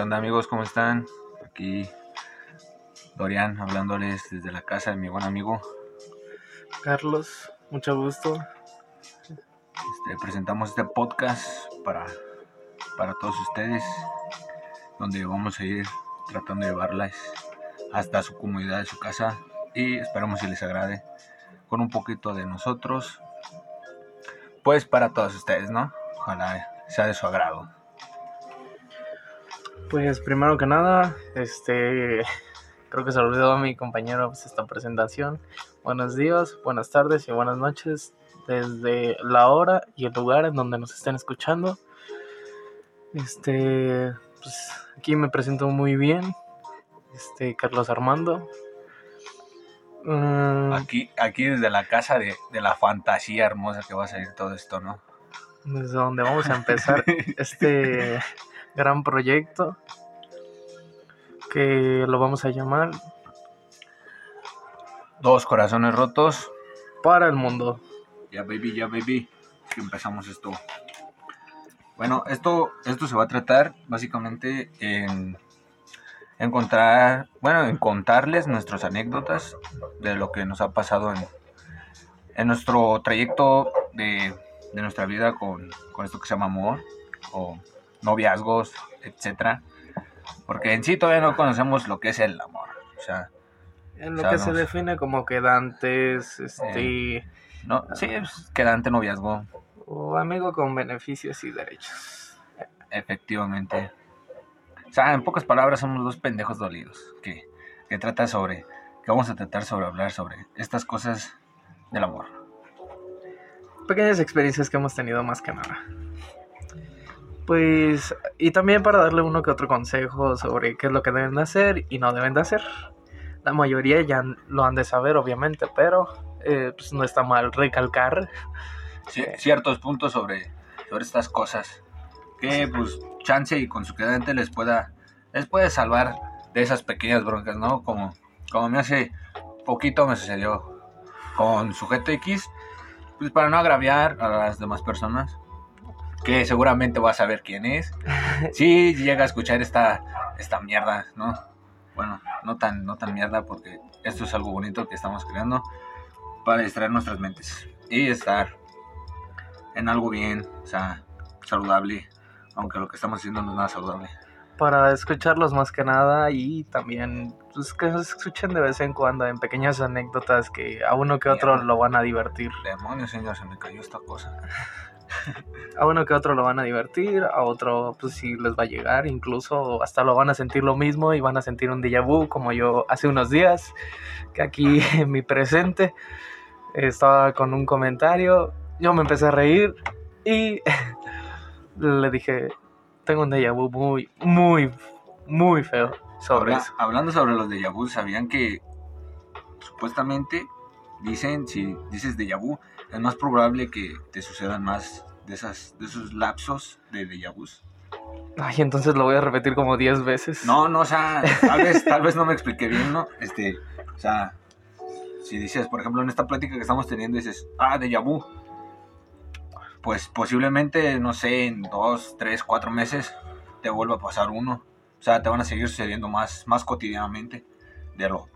¿Qué onda amigos? ¿Cómo están? Aquí Dorian hablándoles desde la casa de mi buen amigo. Carlos, mucho gusto. Este, presentamos este podcast para, para todos ustedes, donde vamos a ir tratando de llevarlas hasta su comunidad, de su casa, y esperamos que les agrade con un poquito de nosotros, pues para todos ustedes, ¿no? Ojalá sea de su agrado. Pues primero que nada, este creo que se olvidó a mi compañero pues, esta presentación. Buenos días, buenas tardes y buenas noches desde la hora y el lugar en donde nos estén escuchando. Este, pues aquí me presento muy bien. Este, Carlos Armando. Mm, aquí, aquí desde la casa de, de la fantasía hermosa que va a salir todo esto, ¿no? Desde donde vamos a empezar este gran proyecto que lo vamos a llamar Dos corazones rotos para el mundo. Ya baby, ya baby, que empezamos esto. Bueno, esto, esto se va a tratar básicamente en encontrar, bueno, en contarles nuestras anécdotas de lo que nos ha pasado en, en nuestro trayecto de, de nuestra vida con, con esto que se llama amor o noviazgos, etcétera. Porque en sí todavía no conocemos lo que es el amor. O sea, en lo que se define como quedantes, este... Eh, no, sí, pues, quedante noviazgo. O amigo con beneficios y derechos. Efectivamente. O sea, en pocas palabras somos dos pendejos dolidos que, que trata sobre, que vamos a tratar sobre hablar sobre estas cosas del amor. Pequeñas experiencias que hemos tenido más que nada. Pues, y también para darle uno que otro consejo sobre qué es lo que deben de hacer y no deben de hacer. La mayoría ya lo han de saber, obviamente, pero eh, pues no está mal recalcar ciertos puntos sobre, sobre estas cosas. Que pues chance y con su quedante les pueda les puede salvar de esas pequeñas broncas, ¿no? Como, como me hace poquito me sucedió con sujeto X, pues para no agraviar a las demás personas, que seguramente vas a saber quién es. Si llega a escuchar esta, esta mierda, ¿no? Bueno, no tan, no tan mierda porque esto es algo bonito que estamos creando para distraer nuestras mentes y estar en algo bien, o sea, saludable, aunque lo que estamos haciendo no es nada saludable. Para escucharlos más que nada y también pues, que se escuchen de vez en cuando en pequeñas anécdotas que a uno que otro lo van a divertir. Demonios, señor, se me cayó esta cosa. A uno que otro lo van a divertir, a otro pues sí les va a llegar, incluso hasta lo van a sentir lo mismo y van a sentir un déjà vu como yo hace unos días, que aquí en mi presente estaba con un comentario, yo me empecé a reír y le dije, tengo un déjà vu muy, muy, muy feo sobre eso. Hablando sobre los déjà vu, ¿sabían que supuestamente dicen, si dices déjà vu, es más probable que te sucedan más de, esas, de esos lapsos de déjà vu? Ay, entonces lo voy a repetir como 10 veces. No, no, o sea, tal vez, tal vez no me expliqué bien, ¿no? Este, o sea, si dices, por ejemplo, en esta plática que estamos teniendo, dices, ah, déjà vu, pues posiblemente, no sé, en dos, tres, cuatro meses te vuelva a pasar uno. O sea, te van a seguir sucediendo más, más cotidianamente de lo...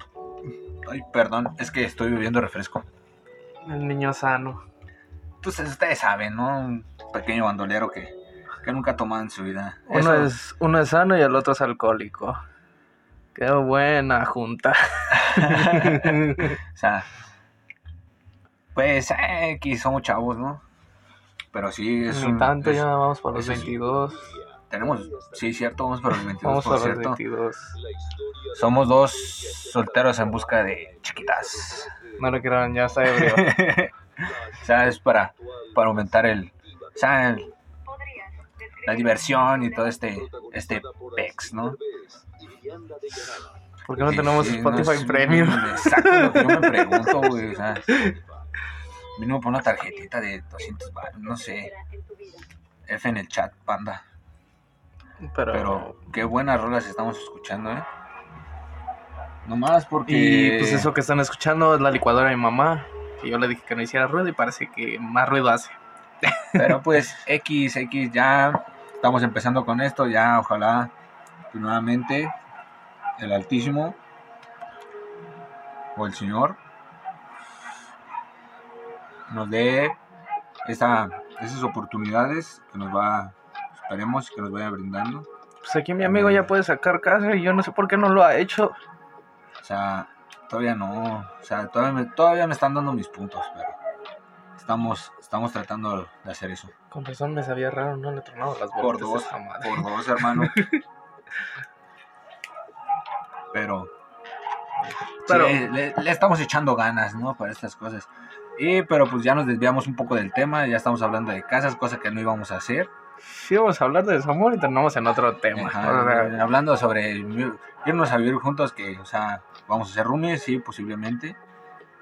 Ay, perdón, es que estoy bebiendo refresco. El niño sano. Pues ustedes saben, ¿no? Un pequeño bandolero que, que nunca ha tomado en su vida. Uno, es, uno es sano y el otro es alcohólico. Qué buena junta. o sea, pues X somos chavos, ¿no? Pero sí es un, tanto, ya vamos por los 22. Tenemos, sí, cierto, vamos por los 22. Vamos por, los 22. Somos dos solteros en busca de chiquitas. No lo crean, ya está ebrio. o sea, es para, para aumentar el, o sea, el, la diversión y todo este, este pex, ¿no? ¿Por qué no tenemos Spotify Premium? Exacto, lo que yo me pregunto, güey. O sea, mínimo por una tarjetita de 200 baros, no sé. F en el chat, panda. Pero, Pero qué buenas rolas estamos escuchando, ¿eh? Nomás porque. Y pues eso que están escuchando es la licuadora de mi mamá. Que yo le dije que no hiciera ruido y parece que más ruido hace. Pero pues, X, X, ya estamos empezando con esto. Ya, ojalá que nuevamente el Altísimo o el Señor nos dé esa, esas oportunidades que nos va, esperemos que nos vaya brindando. Pues aquí mi amigo ya puede sacar casa y yo no sé por qué no lo ha hecho. O sea, todavía no, o sea, todavía me, todavía me están dando mis puntos, pero estamos, estamos tratando de hacer eso. Con razón me sabía raro, no le tronado las Por bolas. dos, por dos, hermano. pero, Pero- sí, le, le estamos echando ganas, ¿no? Para estas cosas. Y, pero pues ya nos desviamos un poco del tema, ya estamos hablando de casas, cosa que no íbamos a hacer. Sí, vamos a hablar de desamor y terminamos en otro tema. Ajá, O sea, hablando sobre irnos a vivir juntos, que, o sea, vamos a ser roomies, sí, posiblemente,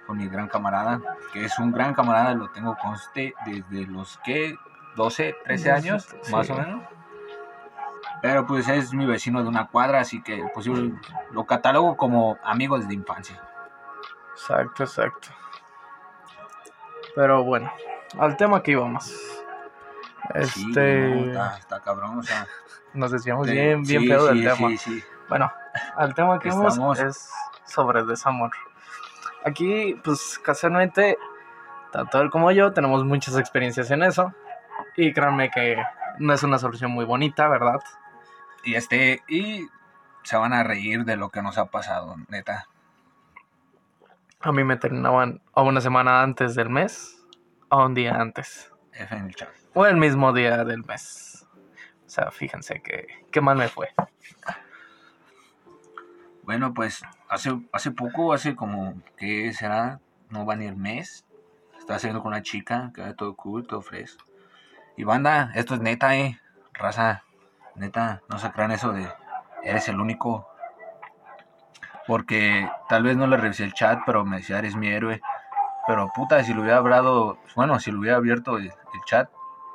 con mi gran camarada, que es un gran camarada, lo tengo conste desde los que 12, 13 años, Sí. más o menos. Pero pues es mi vecino de una cuadra, así que posible, lo catalogo como amigo desde infancia. Exacto, exacto. Pero bueno, al tema que íbamos. Sí, Este. no, está, está cabrón, o sea. Nos desviamos de- bien, bien sí, feo del sí, tema. Sí, sí. Bueno, al tema que vamos Estamos- es sobre desamor. Aquí, pues casualmente, tanto él como yo tenemos muchas experiencias en eso. Y créanme que no es una solución muy bonita, ¿verdad? Y este, y se van a reír de lo que nos ha pasado, neta. A mí me terminaban o una semana antes del mes o un día antes. F en el chat. O el mismo día del mes. O sea, fíjense que, qué mal me fue. Bueno, pues hace, hace poco, hace como, ¿qué será? No va ni el mes. Estaba saliendo con una chica, que era todo cool, todo fresco. Y banda, esto es neta, eh. Raza, neta, no se crean eso de eres el único. Porque tal vez no le revisé el chat, pero me decía, eres mi héroe. Pero puta, si lo hubiera hablado, bueno, si lo hubiera abierto el, el chat,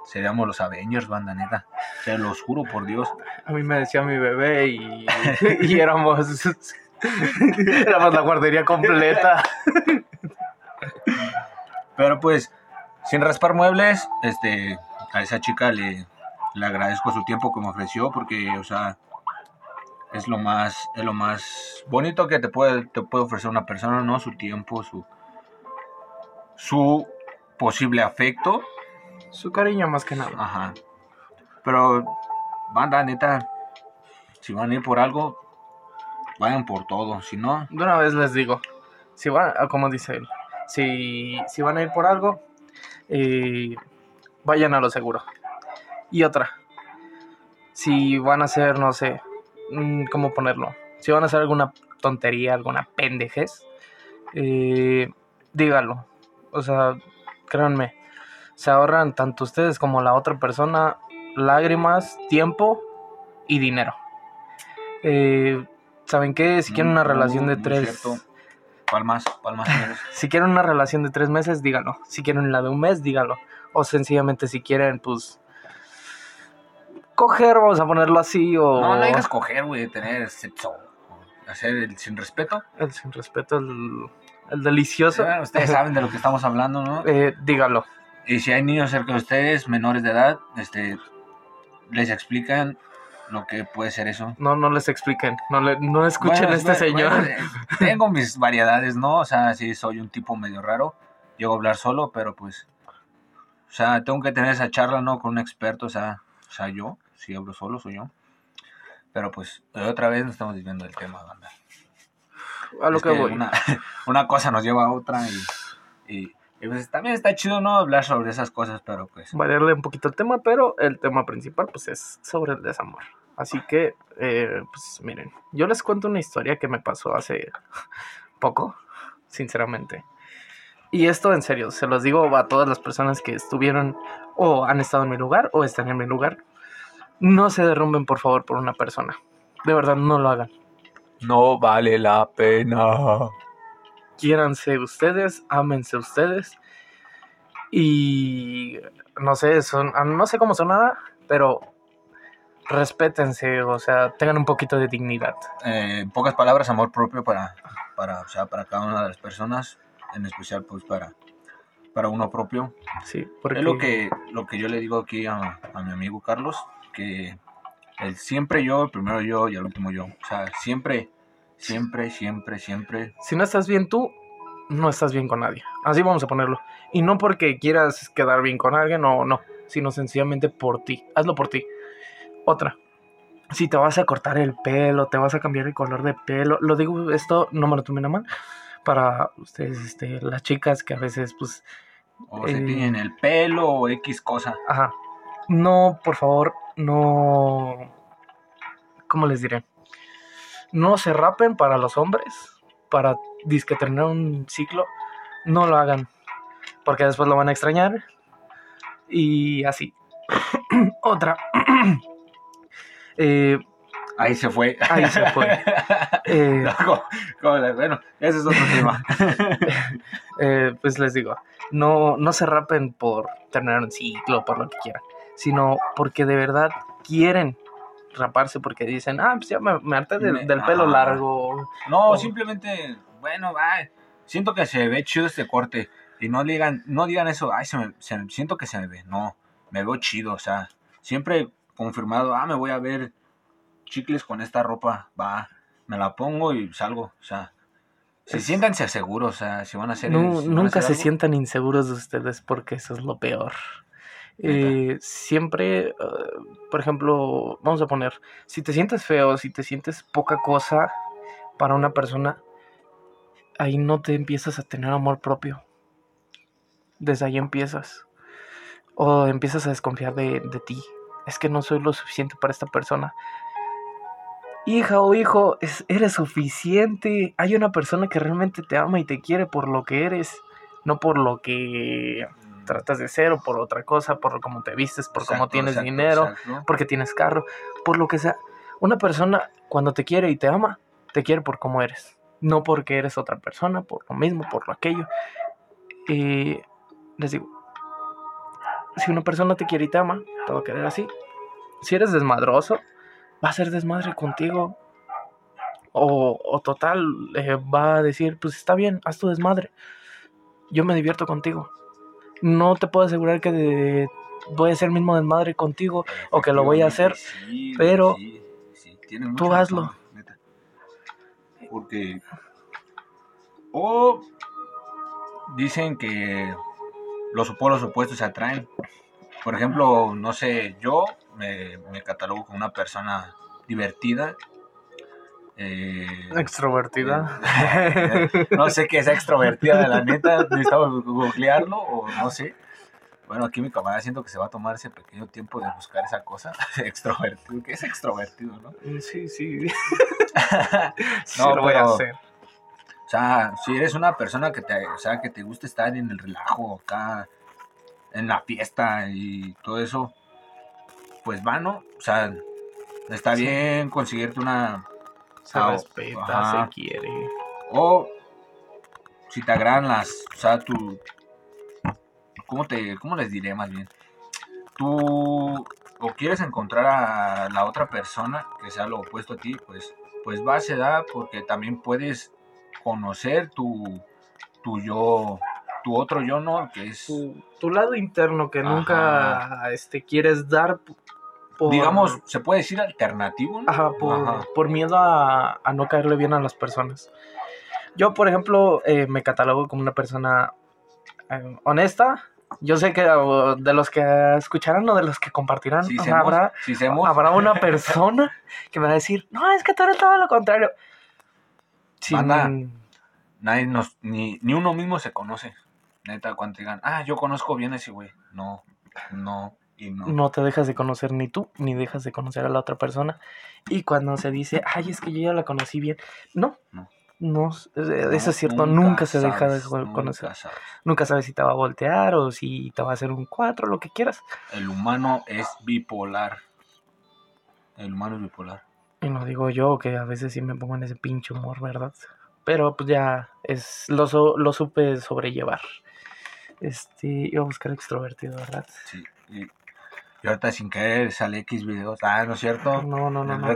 seríamos los Avengers, banda, neta. Se los juro por Dios. A mí me decía mi bebé y, y éramos, éramos la guardería completa. Pero pues, sin raspar muebles, este, a esa chica le, le agradezco su tiempo que me ofreció porque, o sea, es lo más, es lo más bonito que te puede, te puede ofrecer una persona, ¿no? Su tiempo, su, su posible afecto, Su cariño más que nada. ajá. Pero, banda, neta, si van a ir por algo, vayan por todo, si no, De una vez les digo, si van, ah, como dice él, si, si van a ir por algo, eh, vayan a lo seguro. Y otra, si van a hacer, no sé, mm, ¿cómo ponerlo? Si van a hacer alguna tontería, alguna pendejez, eh, dígalo. O sea, créanme, se ahorran tanto ustedes como la otra persona lágrimas, tiempo y dinero. Eh, ¿Saben qué? Si quieren una Mm, relación de tres... palmas, palmas. Si quieren una relación de tres meses, díganlo. Si quieren la de un mes, díganlo. O sencillamente si quieren, pues... Coger, vamos a ponerlo así, o... No, no digas coger, güey, tener sexo. Hacer el sin respeto. El sin respeto, el, el delicioso. Bueno, ustedes saben de lo que estamos hablando, ¿no? Eh, dígalo. Y si hay niños cerca de ustedes, menores de edad, este, les explican lo que puede ser eso. No, no les expliquen. No, le, no escuchen Bueno, a este bueno, señor. bueno, eh, tengo mis variedades, ¿no? O sea, sí, soy un tipo medio raro. Llego a hablar solo, pero pues... O sea, tengo que tener esa charla, ¿no? Con un experto, o sea, o sea yo, si hablo solo, soy yo. Pero pues, otra vez nos estamos desviando del tema, banda. a lo Es que voy. Una, una cosa nos lleva a otra y, y, y, pues también está chido, ¿no? Hablar sobre esas cosas, pero pues... variarle un poquito el tema, pero el tema principal pues es sobre el desamor. Así que, eh, pues miren, yo les cuento una historia que me pasó hace poco, sinceramente. Y esto en serio, se los digo a todas las personas que estuvieron o han estado en mi lugar o están en mi lugar. No se derrumben por favor por una persona. De verdad, no lo hagan. No vale la pena. Quiéranse ustedes, ámense ustedes. Y no sé, son, ah, no sé cómo son nada, pero respétense, o sea, tengan un poquito de dignidad. Eh, en pocas palabras, amor propio para, para, o sea, para cada una de las personas, en especial pues para, para uno propio. Sí, porque Es lo que, lo que yo le digo aquí a, a mi amigo Carlos, que El siempre yo, el primero yo y el último yo. O sea, siempre, siempre, siempre, siempre. Si no estás bien tú, no estás bien con nadie. Así vamos a ponerlo. Y no porque quieras quedar bien con alguien, no, no. Sino sencillamente por ti. Hazlo por ti. Otra. Si te vas a cortar el pelo, te vas a cambiar el color de pelo. Lo digo, esto no me lo tomen a mal. Para ustedes, este, las chicas que a veces, pues. O se Eh. tiñen el pelo o X cosa. Ajá. No, por favor, no. ¿Cómo les diré? No se rapen para los hombres. Para disque terminar un ciclo. No lo hagan. Porque después lo van a extrañar. Y así. Otra. Eh, Ahí se fue. Ahí se fue. eh, No, la- bueno, ese es otro tema. eh, pues les digo, no, no se rapen por terminar un ciclo, por lo que quieran, sino porque de verdad quieren raparse porque dicen, ah, pues ya me, me harté del, pelo ajá. largo. No, simplemente, bueno, va. Siento que se ve chido este corte. Y no digan, no digan eso, ay, se me, se siento que se me ve. No, me veo chido, o sea, siempre confirmado, ah, me voy a ver chicles con esta ropa, va, me la pongo y salgo, o sea, si Es- siéntanse seguros, o sea, si van a hacer No, si van a nunca hacer se algo, sientan inseguros de ustedes porque eso es lo peor. Eh, siempre, eh, por ejemplo, vamos a poner, si te sientes feo, si te sientes poca cosa para una persona, ahí no te empiezas a tener amor propio. Desde ahí empiezas. O empiezas a desconfiar de, de ti. Es que no soy lo suficiente para esta persona. Hija o hijo, es- eres suficiente. Hay una persona que realmente te ama y te quiere por lo que eres, no por lo que tratas de ser o por otra cosa, por cómo te vistes, por cómo tienes exacto, dinero, exacto. porque tienes carro, por lo que sea. Una persona cuando te quiere y te ama, te quiere por cómo eres, no porque eres otra persona, por lo mismo, por lo aquello. Y les digo, si una persona te quiere y te ama, te va a querer así. Si eres desmadroso, va a ser desmadre contigo. O, o total, eh, va a decir, pues está bien, haz tu desmadre. Yo me divierto contigo. No te puedo asegurar que de- voy a el mismo desmadre contigo. o que lo voy a hacer, Sí, pero sí, sí, tienes tú hazlo. razón, neta. Porque. O dicen que los polos opuestos se atraen. Por ejemplo, no sé, yo me, me catalogo como una persona divertida. Eh, Extrovertida. eh, no sé qué es extrovertida de la neta, necesitamos googlearlo o no sé. Bueno, aquí mi camarada siento que se va a tomar ese pequeño tiempo de buscar esa cosa. extrovertido, ¿qué es extrovertido, no? sí, sí. sí No, lo voy a hacer. O sea, si eres una persona que te, o sea, que te gusta estar en el relajo acá, en la fiesta y todo eso, pues va, ¿no? O sea, está Sí. bien conseguirte una... Se Ah, respeta, ajá. se quiere. O si te agradan las... O sea, tu... ¿Cómo, te, ¿Cómo les diré más bien? Tú o quieres encontrar a la otra persona que sea lo opuesto a ti, pues, pues va, se da, porque también puedes conocer tu, tu yo, tu otro yo, ¿no? Que es, Tu, tu lado interno que Ajá. nunca este, quieres dar por, digamos, se puede decir alternativo, ¿no? Ajá, por, Ajá. por miedo a, a no caerle bien a las personas. Yo, por ejemplo, eh, me catalogo como una persona eh, honesta. Yo sé que de los que escucharán o de los que compartirán, Si semos, habrá, si semos, habrá una persona que me va a decir, no, es que tú eres todo lo contrario. Sin- Banda. nadie nos, ni, ni uno mismo se conoce. Neta, cuando digan, ah, yo conozco bien a ese güey. No, no y no. no te dejas de conocer ni tú, ni dejas de conocer a la otra persona. Y cuando se dice, ay, es que yo ya la conocí bien, no, No. eso es cierto, nunca, se deja de sabes, co- nunca conocer. sabes. Nunca sabes si te va a voltear o si te va a hacer un 4, lo que quieras. El humano es bipolar. El humano es bipolar. Y no digo yo que a veces sí me pongo en ese pinche humor, ¿verdad? Pero pues ya es lo, lo supe sobrellevar. Este, iba a buscar extrovertido, ¿verdad? Sí. Y, y ahorita sin querer sale X videos. Ah, ¿no es cierto? No, no, no, no.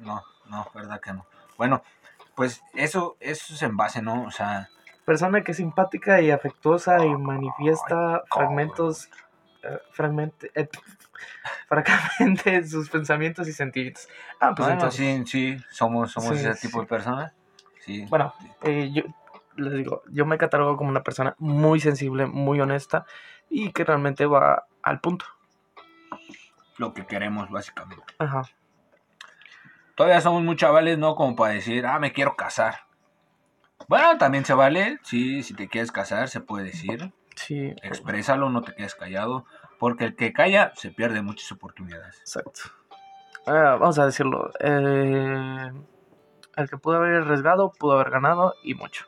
no, no, verdad que no. Bueno, pues eso, eso es en base, ¿no? O sea, Persona que es simpática y afectuosa y manifiesta cómo, fragmentos eh, fragmente, eh, francamente sus pensamientos y sentimientos. Ah, pues Bueno, entonces, sí, sí, somos, somos Sí, ese sí. tipo de personas. Sí. Bueno, eh, yo les digo, yo me catalogo como una persona muy sensible, muy honesta y que realmente va al punto. Lo que queremos, básicamente. Ajá. Todavía somos muy chavales, ¿no? Como para decir, ah, me quiero casar. Bueno, también se vale, sí, si te quieres casar, se puede decir. Sí, Exprésalo, no te quedes callado. Porque el que calla se pierde muchas oportunidades. exacto. Ah, vamos a decirlo. eh, el que pudo haber arriesgado, pudo haber ganado y mucho.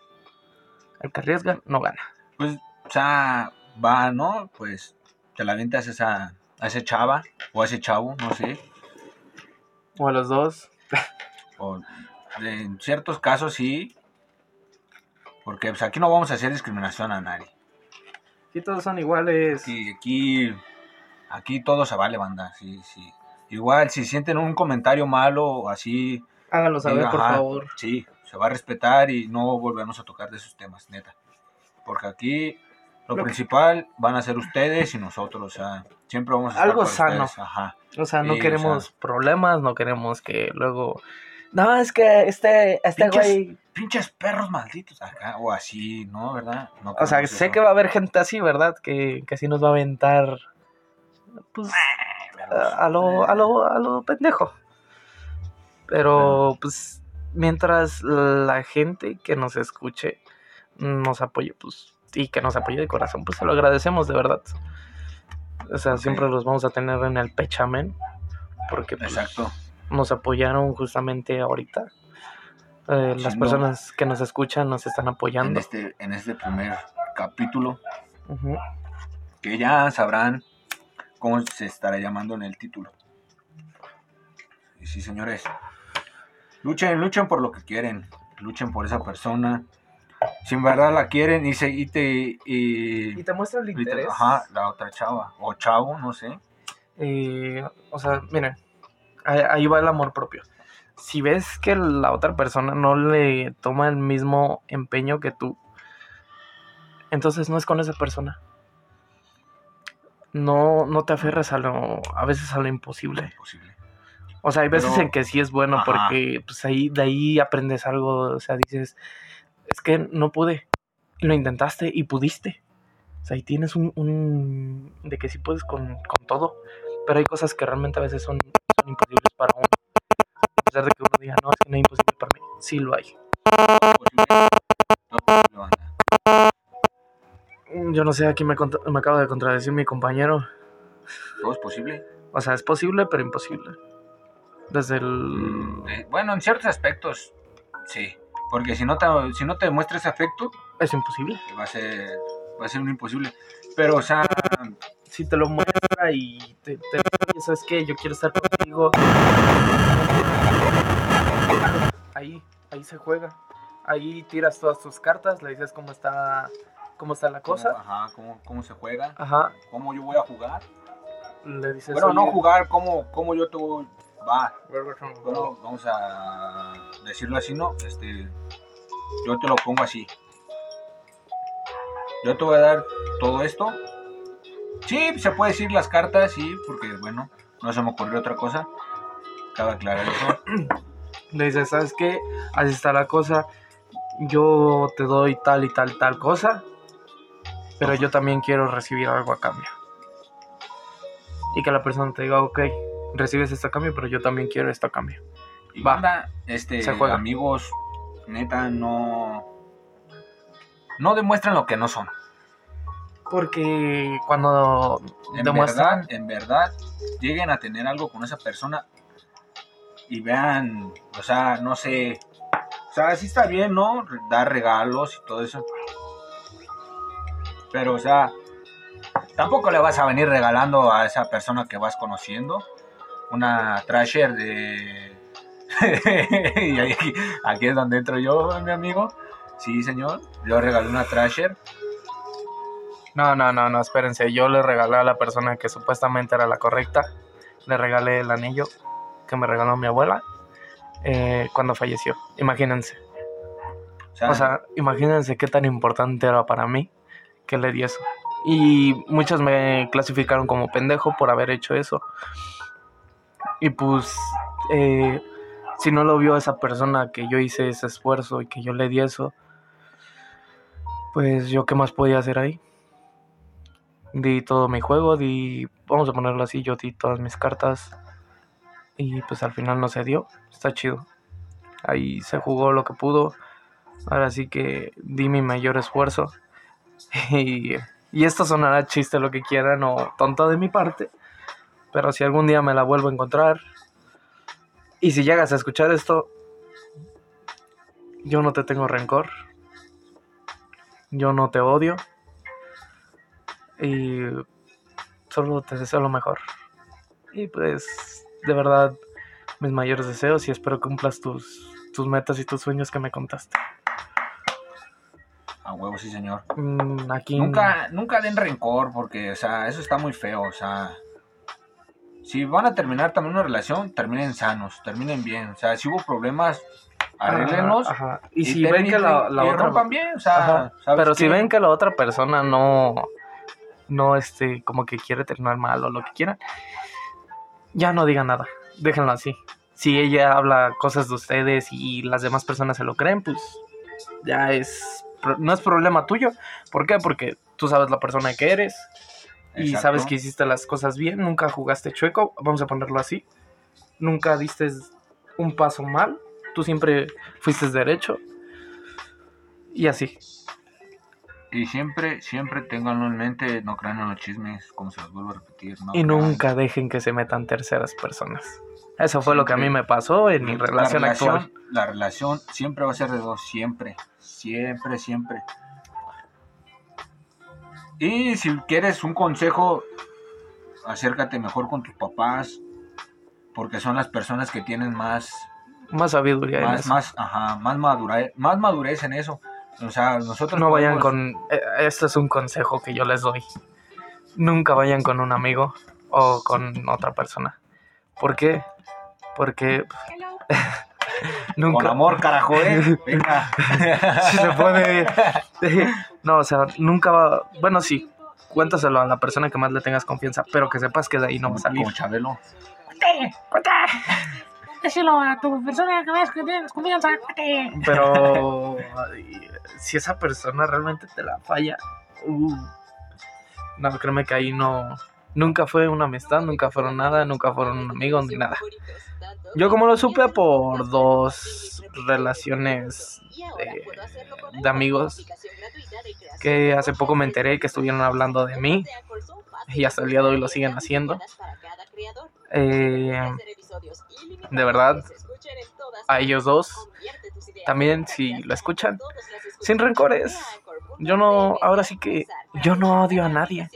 El que arriesga, no gana. Pues, o sea, va, ¿no? Pues te la avientas esa, a ese chava o a ese chavo, no sé. O a los dos. O en ciertos casos sí. Porque pues, aquí no vamos a hacer discriminación a nadie. Y todos son iguales. Aquí, aquí, aquí todo se vale, banda. Sí, sí. Igual, si sienten un comentario malo o así, Háganlo saber, diga, por ajá, favor. Sí, se va a respetar y no volvemos a tocar de esos temas, neta. Porque aquí lo, Lo que- principal van a ser ustedes y nosotros, o sea, siempre vamos a estar Algo sano. Ajá. O sea, no o queremos sea. problemas, no queremos que luego. No, es que este, este Pinches- güey. Pinches perros malditos acá, o así, ¿no? ¿Verdad? No O sea, sé eso. que va a haber gente así, ¿verdad? Que, que sí nos va a aventar. Pues. a, a lo, a, lo, a lo pendejo. Pero, pues, mientras la gente que nos escuche nos apoye, pues, y que nos apoye de corazón, pues se lo agradecemos de verdad. O sea, siempre los vamos a tener en el pechamen. Porque, pues, Exacto. nos apoyaron justamente ahorita. Eh, las personas que nos escuchan nos están En apoyando. este, en este primer capítulo, que ya sabrán cómo se estará llamando en el título. Y sí, señores, luchen, luchen por lo que quieren, luchen por esa persona. Si en verdad la quieren y se y te y, Y te muestra el te- interés. ajá, la otra chava o chavo, no sé. O sea, miren, ahí, ahí va el amor propio. Si ves que la otra persona no le toma el mismo empeño que tú, entonces no es con esa persona. No, no te aferres a lo, a veces a lo imposible. Imposible. O sea, hay veces Pero- en que sí es bueno Ajá. porque pues ahí, de ahí aprendes algo. O sea, dices, es que no pude. Lo intentaste y pudiste. O sea, ahí tienes un, un- de que sí puedes con, con todo. Pero hay cosas que realmente a veces son, son imposibles para uno. A pesar de que uno diga, no, es que no es imposible para mí. Sí lo hay. Yo no sé, aquí me, me acaba de contradecir mi compañero. Todo es posible. O sea, es posible, pero imposible. Desde el... Eh, bueno, en ciertos aspectos, sí. Porque si no te, si no te demuestra ese afecto, Es imposible. va a ser, va a ser un imposible. Pero, o sea, si te lo muestra y te, te ¿sabes qué? Yo quiero estar contigo. Ahí, ahí se juega. Ahí tiras todas tus cartas, le dices cómo está, cómo está la cosa. Ajá, cómo, cómo se juega, Ajá, cómo yo voy a jugar. le dices. Bueno, no "Oye, jugar, cómo, cómo yo te. Va, bueno, vamos a decirlo así, ¿no? Este, yo te lo pongo así. Yo te voy a dar todo esto. Sí, se puede decir las cartas, sí, porque bueno, no se me ocurrió otra cosa. Cabe aclarar eso. Le dices, ¿sabes qué? Así está la cosa. Yo te doy tal y tal, tal cosa. Pero yo también quiero recibir algo a cambio. Y que la persona te diga, ok, recibes esto a cambio, pero yo también quiero esto a cambio. Va. banda, este, Se juega. amigos, neta, no. No demuestran lo que no son. Porque cuando En demuestran, verdad, en verdad, lleguen a tener algo con esa persona y vean, o sea, no sé. O sea, sí está bien, ¿no? Dar regalos y todo eso. Pero, o sea, tampoco le vas a venir regalando a esa persona que vas conociendo una trasher de. y ahí- aquí es donde entro yo, mi amigo. Sí, señor. Yo regalé una trasher. no, no, no, no, espérense, yo le regalé a la persona que supuestamente era la correcta, le regalé el anillo que me regaló mi abuela eh, cuando falleció. Imagínense, O sea, o sea, imagínense qué tan importante era para mí que le di eso. Y muchos me clasificaron como pendejo por haber hecho eso. Y pues, eh, si no lo vio esa persona que yo hice ese esfuerzo y que yo le di eso, pues yo qué más podía hacer ahí. Di todo mi juego, di, vamos a ponerlo así, yo di todas mis cartas y pues al final no se dio, está chido. Ahí se jugó lo que pudo, ahora sí que di mi mayor esfuerzo y, y esto sonará chiste lo que quieran o tonto de mi parte, pero si algún día me la vuelvo a encontrar y si llegas a escuchar esto, yo no te tengo rencor, yo no te odio y solo te deseo lo mejor. Y pues, de verdad, mis mayores deseos y espero cumplas tus, tus metas y tus sueños que me contaste. A huevo, sí, señor. Mm, aquí Nunca, nunca den rencor, porque, o sea, eso está muy feo, o sea. Si van a terminar también una relación, terminen sanos, terminen bien. O sea, si hubo problemas. Ajá, ajá. Y, y si ven que la, otra rompan bien, o sea, ¿sabes Pero si ven que la otra persona no, no, este, como que quiere terminar mal o lo que quieran, ya no digan nada, déjenlo así. Si ella habla cosas de ustedes y las demás personas se lo creen, pues ya es, no es problema tuyo. ¿Por qué? Porque tú sabes la persona que eres y Exacto. sabes que hiciste las cosas bien, nunca jugaste chueco, vamos a ponerlo así. Nunca diste un paso mal, tú siempre fuiste derecho. Y así. Y siempre, siempre ténganlo en mente, no crean en los chismes, como se los vuelvo a repetir. No Y crean. nunca dejen que se metan terceras personas. Eso fue lo que a mí me pasó en mi La relación actual. La relación siempre va a ser de dos, siempre. Siempre, siempre. Y si quieres un consejo, acércate mejor con tus papás, porque son las personas que tienen más, Más sabiduría en más, eso. más, ajá, más madurez, más madurez en eso. O sea, nosotros No vayan podemos- con... eh, Este es un consejo que yo les doy. Nunca vayan con un amigo o con otra persona. ¿Por qué? Porque con nunca... amor, carajo, eh. Venga. si se puede. No, o sea, nunca va. Bueno, sí, cuéntaselo a la persona que más le tengas confianza, pero que sepas que de ahí no va a salir. Como Chabelo. Díselo a tu persona que tienes confianza. cuate. Pero si esa persona realmente te la falla, uh, no, créeme que ahí no. Nunca fue una amistad, nunca fueron nada, nunca fueron amigos ni nada. Yo como lo supe por dos relaciones de, de amigos que hace poco me enteré que estuvieron hablando de mí y hasta el día de hoy lo siguen haciendo. Eh, de verdad, a ellos dos, también si lo escuchan, sin rencores. Yo no, ahora sí que yo no odio a nadie.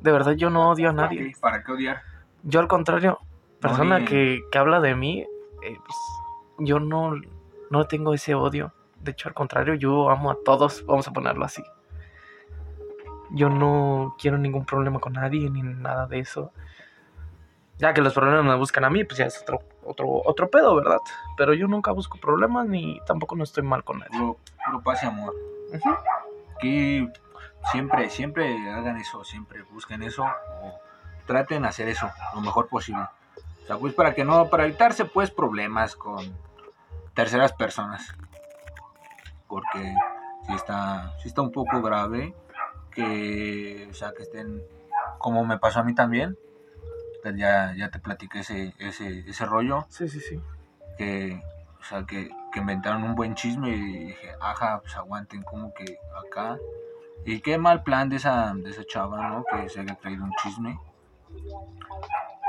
De verdad, yo no odio a nadie. ¿Para qué odiar? Yo al contrario, persona que, que habla de mí, eh, pues, yo no, no tengo ese odio. De hecho, al contrario, yo amo a todos, vamos a ponerlo así. Yo no quiero ningún problema con nadie ni nada de eso. Ya que los problemas me buscan a mí, pues ya es otro, otro, otro pedo, ¿verdad? Pero yo nunca busco problemas ni tampoco no estoy mal con nadie. Puro, puro paz y amor. Que siempre, siempre hagan eso, siempre busquen eso o traten de hacer eso lo mejor posible. O sea, pues para que no, para evitarse pues problemas con terceras personas. Porque si está, sí está un poco grave que, o sea, que estén, como me pasó a mí también, ya, ya te platiqué ese, ese, ese rollo Sí, sí, sí. que, o sea, que, que inventaron un buen chisme y dije, ajá, pues aguanten como que acá. Y qué mal plan de esa, de esa chava, ¿no? Que se haya creído un chisme.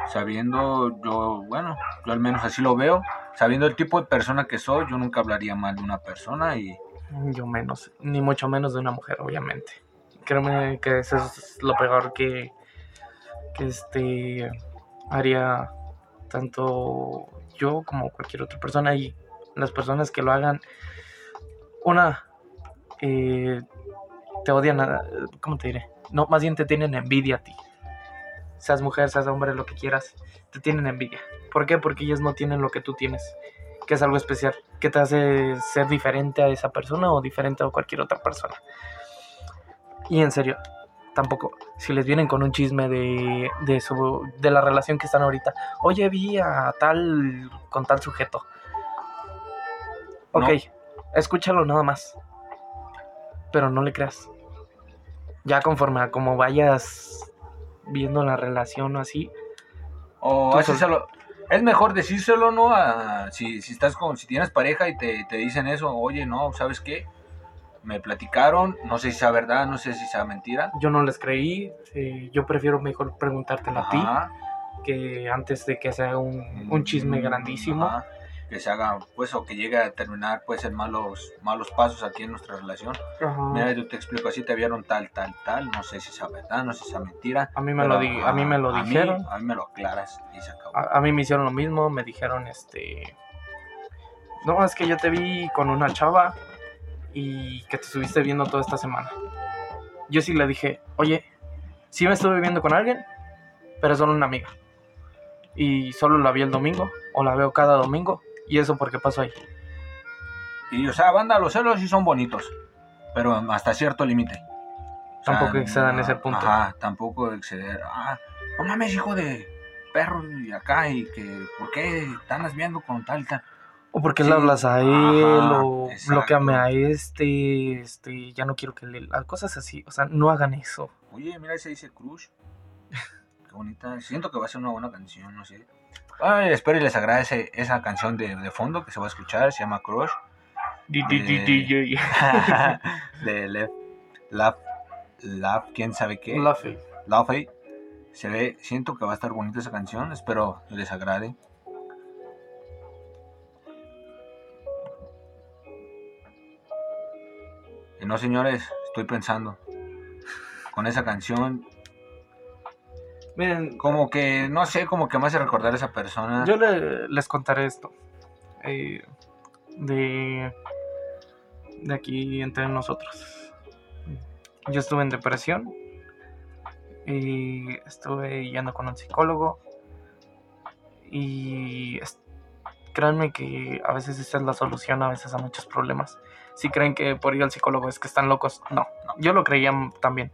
Sabiendo, yo, bueno, yo al menos así lo veo. Sabiendo el tipo de persona que soy, yo nunca hablaría mal de una persona y Yo menos, ni mucho menos de una mujer, obviamente. Créeme que eso es lo peor que, que este haría tanto yo como cualquier otra persona y las personas que lo hagan, una, eh, te odian, a- ¿cómo te diré? No, más bien te tienen envidia a ti. Seas mujer, seas hombre, lo que quieras, te tienen envidia. ¿Por qué? Porque ellos no tienen lo que tú tienes, que es algo especial, que te hace ser diferente a esa persona o diferente a cualquier otra persona. Y en serio, tampoco. Si les vienen con un chisme de, de, su, de la relación que están ahorita, oye, vi a tal con tal sujeto. Ok, No. escúchalo nada más. Pero no le creas. Ya conforme a como vayas viendo la relación o así, O Tú háceselo- Es mejor decírselo, ¿no? A- si, si estás con, si tienes pareja y te, te dicen eso, oye, no, ¿sabes qué? Me platicaron, no sé si sea verdad, no sé si sea mentira. yo no les creí. eh, yo prefiero mejor preguntártelo a ti que antes de que sea un, un chisme grandísimo. Ajá. Que se haga, pues, o que llegue a terminar, pues, en malos, malos pasos aquí en nuestra relación. Ajá. Mira, yo te explico, así te vieron tal, tal, tal, no sé si sea verdad, no sé si sea mentira. A mí me pero, lo di- a mí me lo a mí- dijeron. A mí, me lo aclaras y se acabó. A, a mí me hicieron lo mismo, me dijeron, este... No, es que yo te vi con una chava y que te estuviste viendo toda esta semana. Yo sí le dije, oye, sí me estuve viendo con alguien, pero solo una amiga. Y solo la vi el domingo, o la veo cada domingo, y eso porque pasó ahí. Y, o sea, banda, los celos sí son bonitos, pero hasta cierto límite. O sea, Tampoco excedan no- ese punto. Ajá, tampoco exceder. Ah, no mames, hijo de perro, y acá, y que, ¿por qué andas viendo con tal y tal? O porque Sí, le hablas a él, ajá, o exacto. bloqueame a este, este, ya no quiero que le... Cosas así, o sea, no hagan eso. Oye, mira, ese dice Crush. Qué bonita. Siento que va a ser una buena canción, no sé. Ay, espero y les agradece esa canción de, de fondo que se va a escuchar, se llama Crush. Di- Eh, DJ. de Love, Love, quién sabe qué. Luffy. Love Se ve, siento que va a estar bonita esa canción, espero les agrade. Y no, señores, estoy pensando. Con esa canción, Miren, como que, no sé, como que me hace recordar a esa persona. Yo le- les contaré esto. eh, de, de aquí entre nosotros. Yo estuve en depresión. Y estuve yendo con un psicólogo. Y créanme que a veces esta es la solución a veces a muchos problemas. Si creen que por ir al psicólogo es que están locos, no. Yo lo creía también.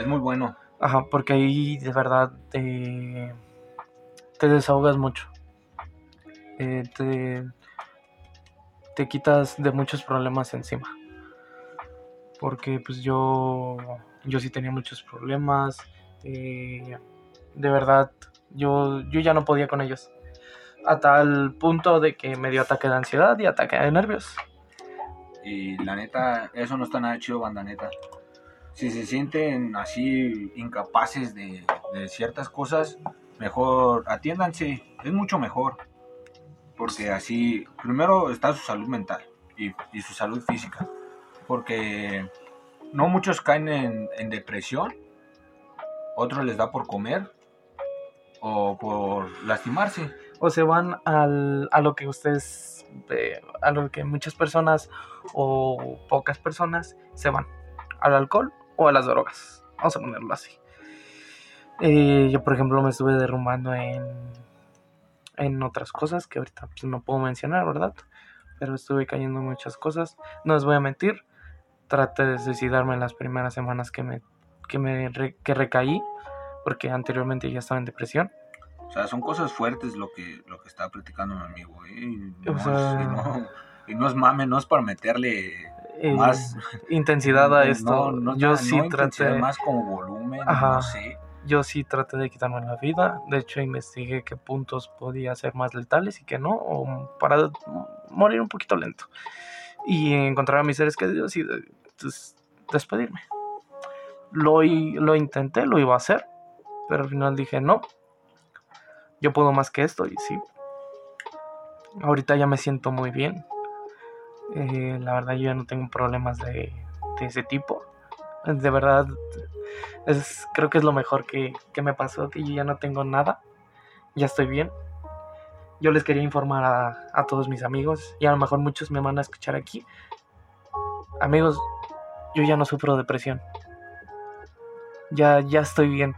Es muy bueno. Ajá, porque ahí de verdad te, desahogas mucho. Eh, te, te quitas de muchos problemas encima. Porque pues yo, yo sí tenía muchos problemas. eh, de verdad, yo, yo ya no podía con ellos. A tal punto de que me dio ataque de ansiedad y ataque de nervios. Y la neta, eso no está nada chido, banda neta. Si se sienten así incapaces de, ciertas cosas, mejor atiéndanse. Es mucho mejor. Porque así, primero está su salud mental y, y su salud física. Porque no muchos caen en, en depresión. Otros les da por comer o por lastimarse. o se van al, a lo que ustedes, eh, a lo que muchas personas o pocas personas se van, al alcohol o a las drogas, vamos a ponerlo así. Eh, yo, por ejemplo, me estuve derrumbando en, en otras cosas que ahorita pues, no puedo mencionar, ¿verdad? Pero estuve cayendo en muchas cosas. No les voy a mentir, traté de suicidarme en las primeras semanas que me, que me re- que recaí, porque anteriormente ya estaba en depresión. O sea, son cosas fuertes lo que, lo que está platicando mi amigo. ¿eh? No, O es, sea- y no- y no es mame, no es para meterle eh, más intensidad a esto. No, no, yo no sí traté, más como volumen, Ajá. no sé. yo sí traté de quitarme la vida. De hecho, investigué qué puntos podía ser más letales y qué no, o para morir un poquito lento. Y encontrar a mis seres queridos y de- des- despedirme. Lo, i- lo intenté, lo iba a hacer, pero al final dije no. Yo puedo más que esto y sí. Ahorita ya me siento muy bien. Eh, la verdad yo ya no tengo problemas de, de ese tipo. De verdad, es, creo que es lo mejor que, que me pasó, que yo ya no tengo nada. Ya estoy bien. Yo les quería informar a, a todos mis amigos y a lo mejor muchos me van a escuchar aquí. Amigos, yo ya no sufro depresión. Ya, ya estoy bien.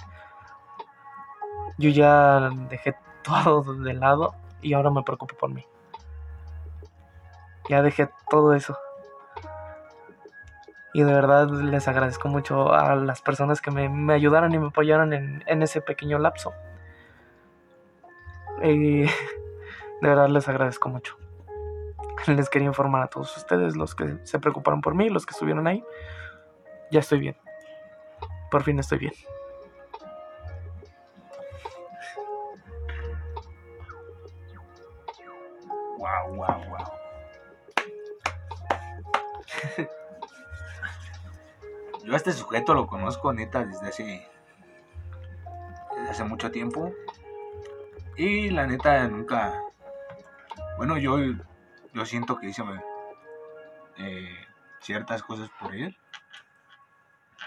Yo ya dejé todo de lado y ahora me preocupo por mí. Ya dejé todo eso. Y de verdad les agradezco mucho a las personas que me, me ayudaron y me apoyaron en, en ese pequeño lapso. Y de verdad les agradezco mucho. Les quería informar a todos ustedes, los que se preocuparon por mí, los que estuvieron ahí. Ya estoy bien. Por fin estoy bien. Yo a este sujeto lo conozco neta desde hace desde hace mucho tiempo. Y la neta nunca bueno yo yo siento que hice eh, ciertas cosas por él.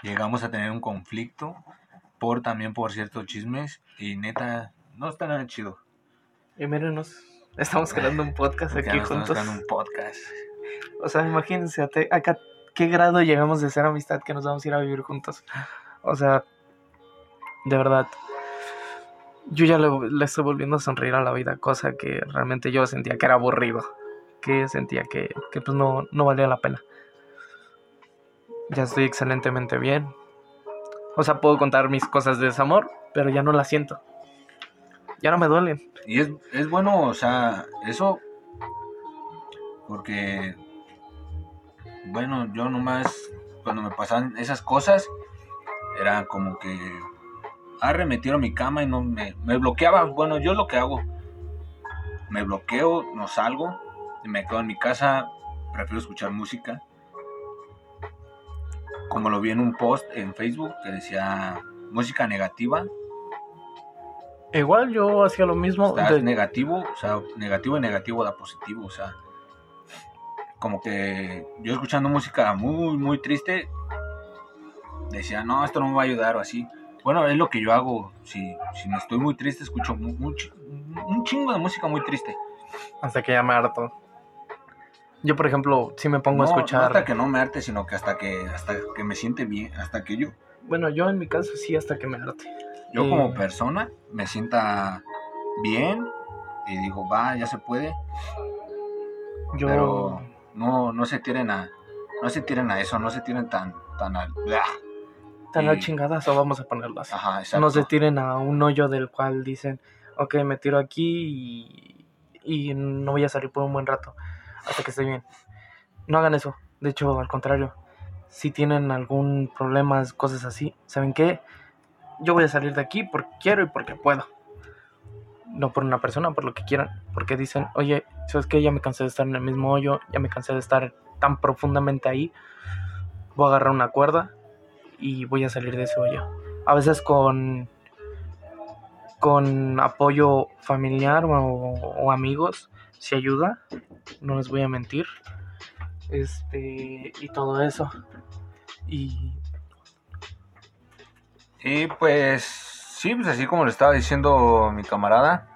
Llegamos a tener un conflicto por también por ciertos chismes y neta no está nada chido. Y mírenos, estamos creando un podcast Ya aquí no estamos juntos. creando un podcast. O sea, imagínense acá qué grado llegamos de ser amistad que nos vamos a ir a vivir juntos. O sea, de verdad. Yo ya le, estoy volviendo a sonreír a la vida, cosa que realmente yo sentía que era aburrido. Que sentía que, que pues no, no valía la pena. Ya estoy excelentemente bien. O sea, puedo contar mis cosas de desamor, pero ya no las siento. Ya no me duelen. Y es, es bueno, o sea, eso, porque, bueno, yo nomás, cuando me pasaban esas cosas, era como que, arre, me tiro a mi cama y no me, me bloqueaba. Bueno, yo lo que hago, me bloqueo, no salgo, y me quedo en mi casa, prefiero escuchar música. Como lo vi en un post en Facebook que decía música negativa, Igual yo hacía lo mismo. De- negativo, o sea, negativo y negativo da positivo, o sea, como que yo escuchando música muy, muy triste, decía, no, esto no me va a ayudar o así. Bueno, es lo que yo hago, si, si me estoy muy triste, escucho mu- mucho- un chingo de música muy triste. Hasta que ya me harto. Yo, por ejemplo, si me pongo No, a no escuchar. hasta que no me arte, sino que hasta que, hasta que me siente bien, hasta que yo, Bueno, yo en mi caso sí, hasta que me harte. yo Eh, como persona me sienta bien y digo, va, ya se puede. Yo. pero no, no se tiren a no se tiren a eso, no se tiren tan tan al. Tan a y- chingadas o vamos a ponerlo así. ajá, exacto. No se tiren a un hoyo del cual dicen, ok, me tiro aquí y, y no voy a salir por un buen rato hasta que esté bien. No hagan eso. De hecho, al contrario. Si tienen algún problema, cosas así, ¿saben qué? Yo voy a salir de aquí porque quiero y porque puedo. No por una persona, por lo que quieran. Porque dicen, oye, ¿sabes qué? Ya me cansé de estar en el mismo hoyo, ya me cansé de estar tan profundamente ahí. Voy a agarrar una cuerda y voy a salir de ese hoyo. A veces con, con apoyo familiar o, o amigos, si ayuda, no les voy a mentir. Este, y todo eso. Y Y pues sí, pues así como le estaba diciendo mi camarada,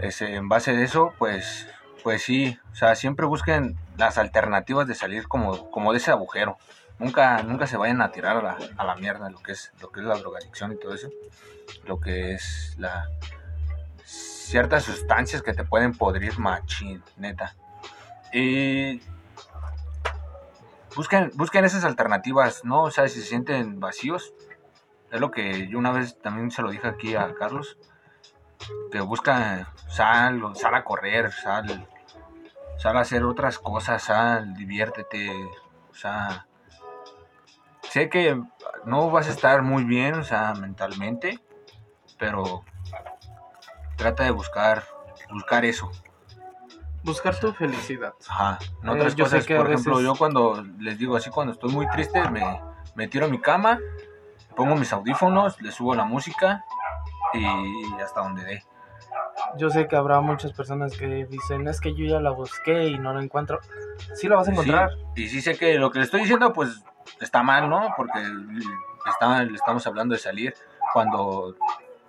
en base de eso, pues pues sí, o sea, siempre busquen las alternativas de salir como, como de ese agujero. Nunca, nunca se vayan a tirar a la, a la mierda lo que es, lo que es la drogadicción y todo eso. Lo que es la ciertas sustancias que te pueden podrir machín, neta. Y busquen, busquen esas alternativas, ¿no? O sea, si se sienten vacíos. Es lo que yo una vez también se lo dije aquí a Carlos. Que busca, sal, sal a correr, sal, sal a hacer otras cosas, sal, diviértete. O sea, sé que no vas a estar muy bien, o sea, mentalmente, pero trata de buscar, buscar eso. Buscar tu felicidad. Ajá. En Eh, otras sé cosas, por ejemplo, veces- yo cuando les digo así, cuando estoy muy triste, me, me tiro a mi cama, pongo mis audífonos, le subo la música y hasta donde dé. Yo sé que habrá muchas personas que dicen, es que yo ya la busqué y no la encuentro. Sí la vas a encontrar. Sí, y sí sé que lo que le estoy diciendo, pues está mal, ¿no? Porque está, le estamos hablando de salir cuando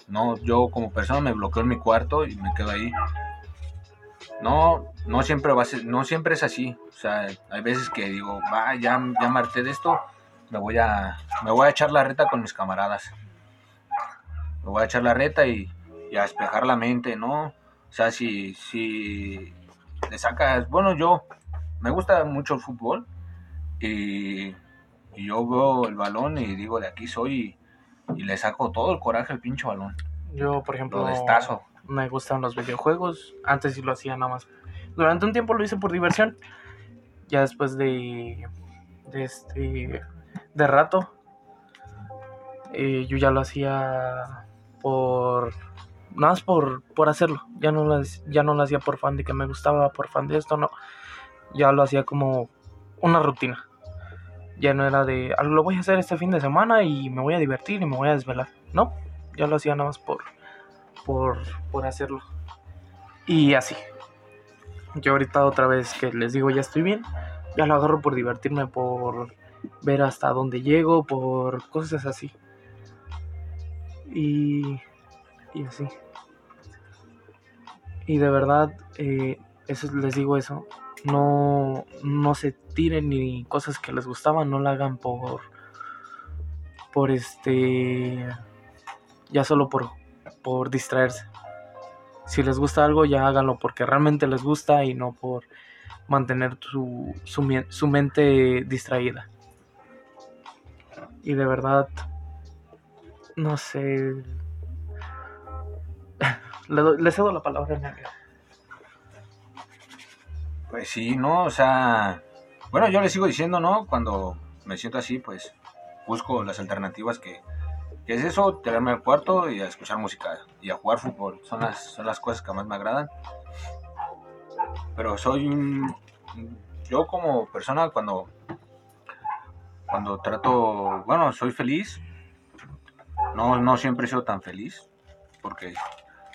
no yo como persona me bloqueo en mi cuarto y me quedo ahí. No, no siempre va a ser, no siempre es así. O sea, hay veces que digo, va, ya, ya me harté de esto, me voy a, me voy a echar la reta con mis camaradas. Me voy a echar la reta y, y a despejar la mente, ¿no? O sea, si, si le sacas, bueno, yo me gusta mucho el fútbol y, y yo veo el balón y digo, de aquí soy y, y le saco todo el coraje al pinche balón. Yo, por ejemplo, Lo destazo. Me gustan los videojuegos. Antes sí lo hacía nada más. Durante un tiempo lo hice por diversión. Ya después de, de este de rato, eh, yo ya lo hacía por nada más por, por hacerlo. Ya no, lo, ya no lo hacía por fan de que me gustaba, por fan de esto, no. Ya lo hacía como una rutina. Ya no era de, "Ah, lo voy a hacer este fin de semana y me voy a divertir y me voy a desvelar. No, ya lo hacía nada más por, por, por hacerlo. Y así. Yo ahorita otra vez que les digo ya estoy bien, ya lo agarro por divertirme, por ver hasta dónde llego, por cosas así. Y, y así. Y de verdad, eh, eso les digo eso. No, no se tiren ni cosas que les gustaban, no la hagan por, por este, ya solo por, por distraerse. Si les gusta algo, ya háganlo porque realmente les gusta y no por mantener su, su, su mente distraída. Y de verdad, no sé. Le, cedo la palabra a. Pues sí, ¿no? O sea, bueno, yo le sigo diciendo, ¿no? Cuando me siento así, pues busco las alternativas que, que es eso, tirarme al cuarto y a escuchar música y a jugar fútbol. Son las, son las cosas que más me agradan. Pero soy un... Yo como persona cuando... Cuando trato... Bueno, soy feliz. No, no siempre he sido tan feliz. Porque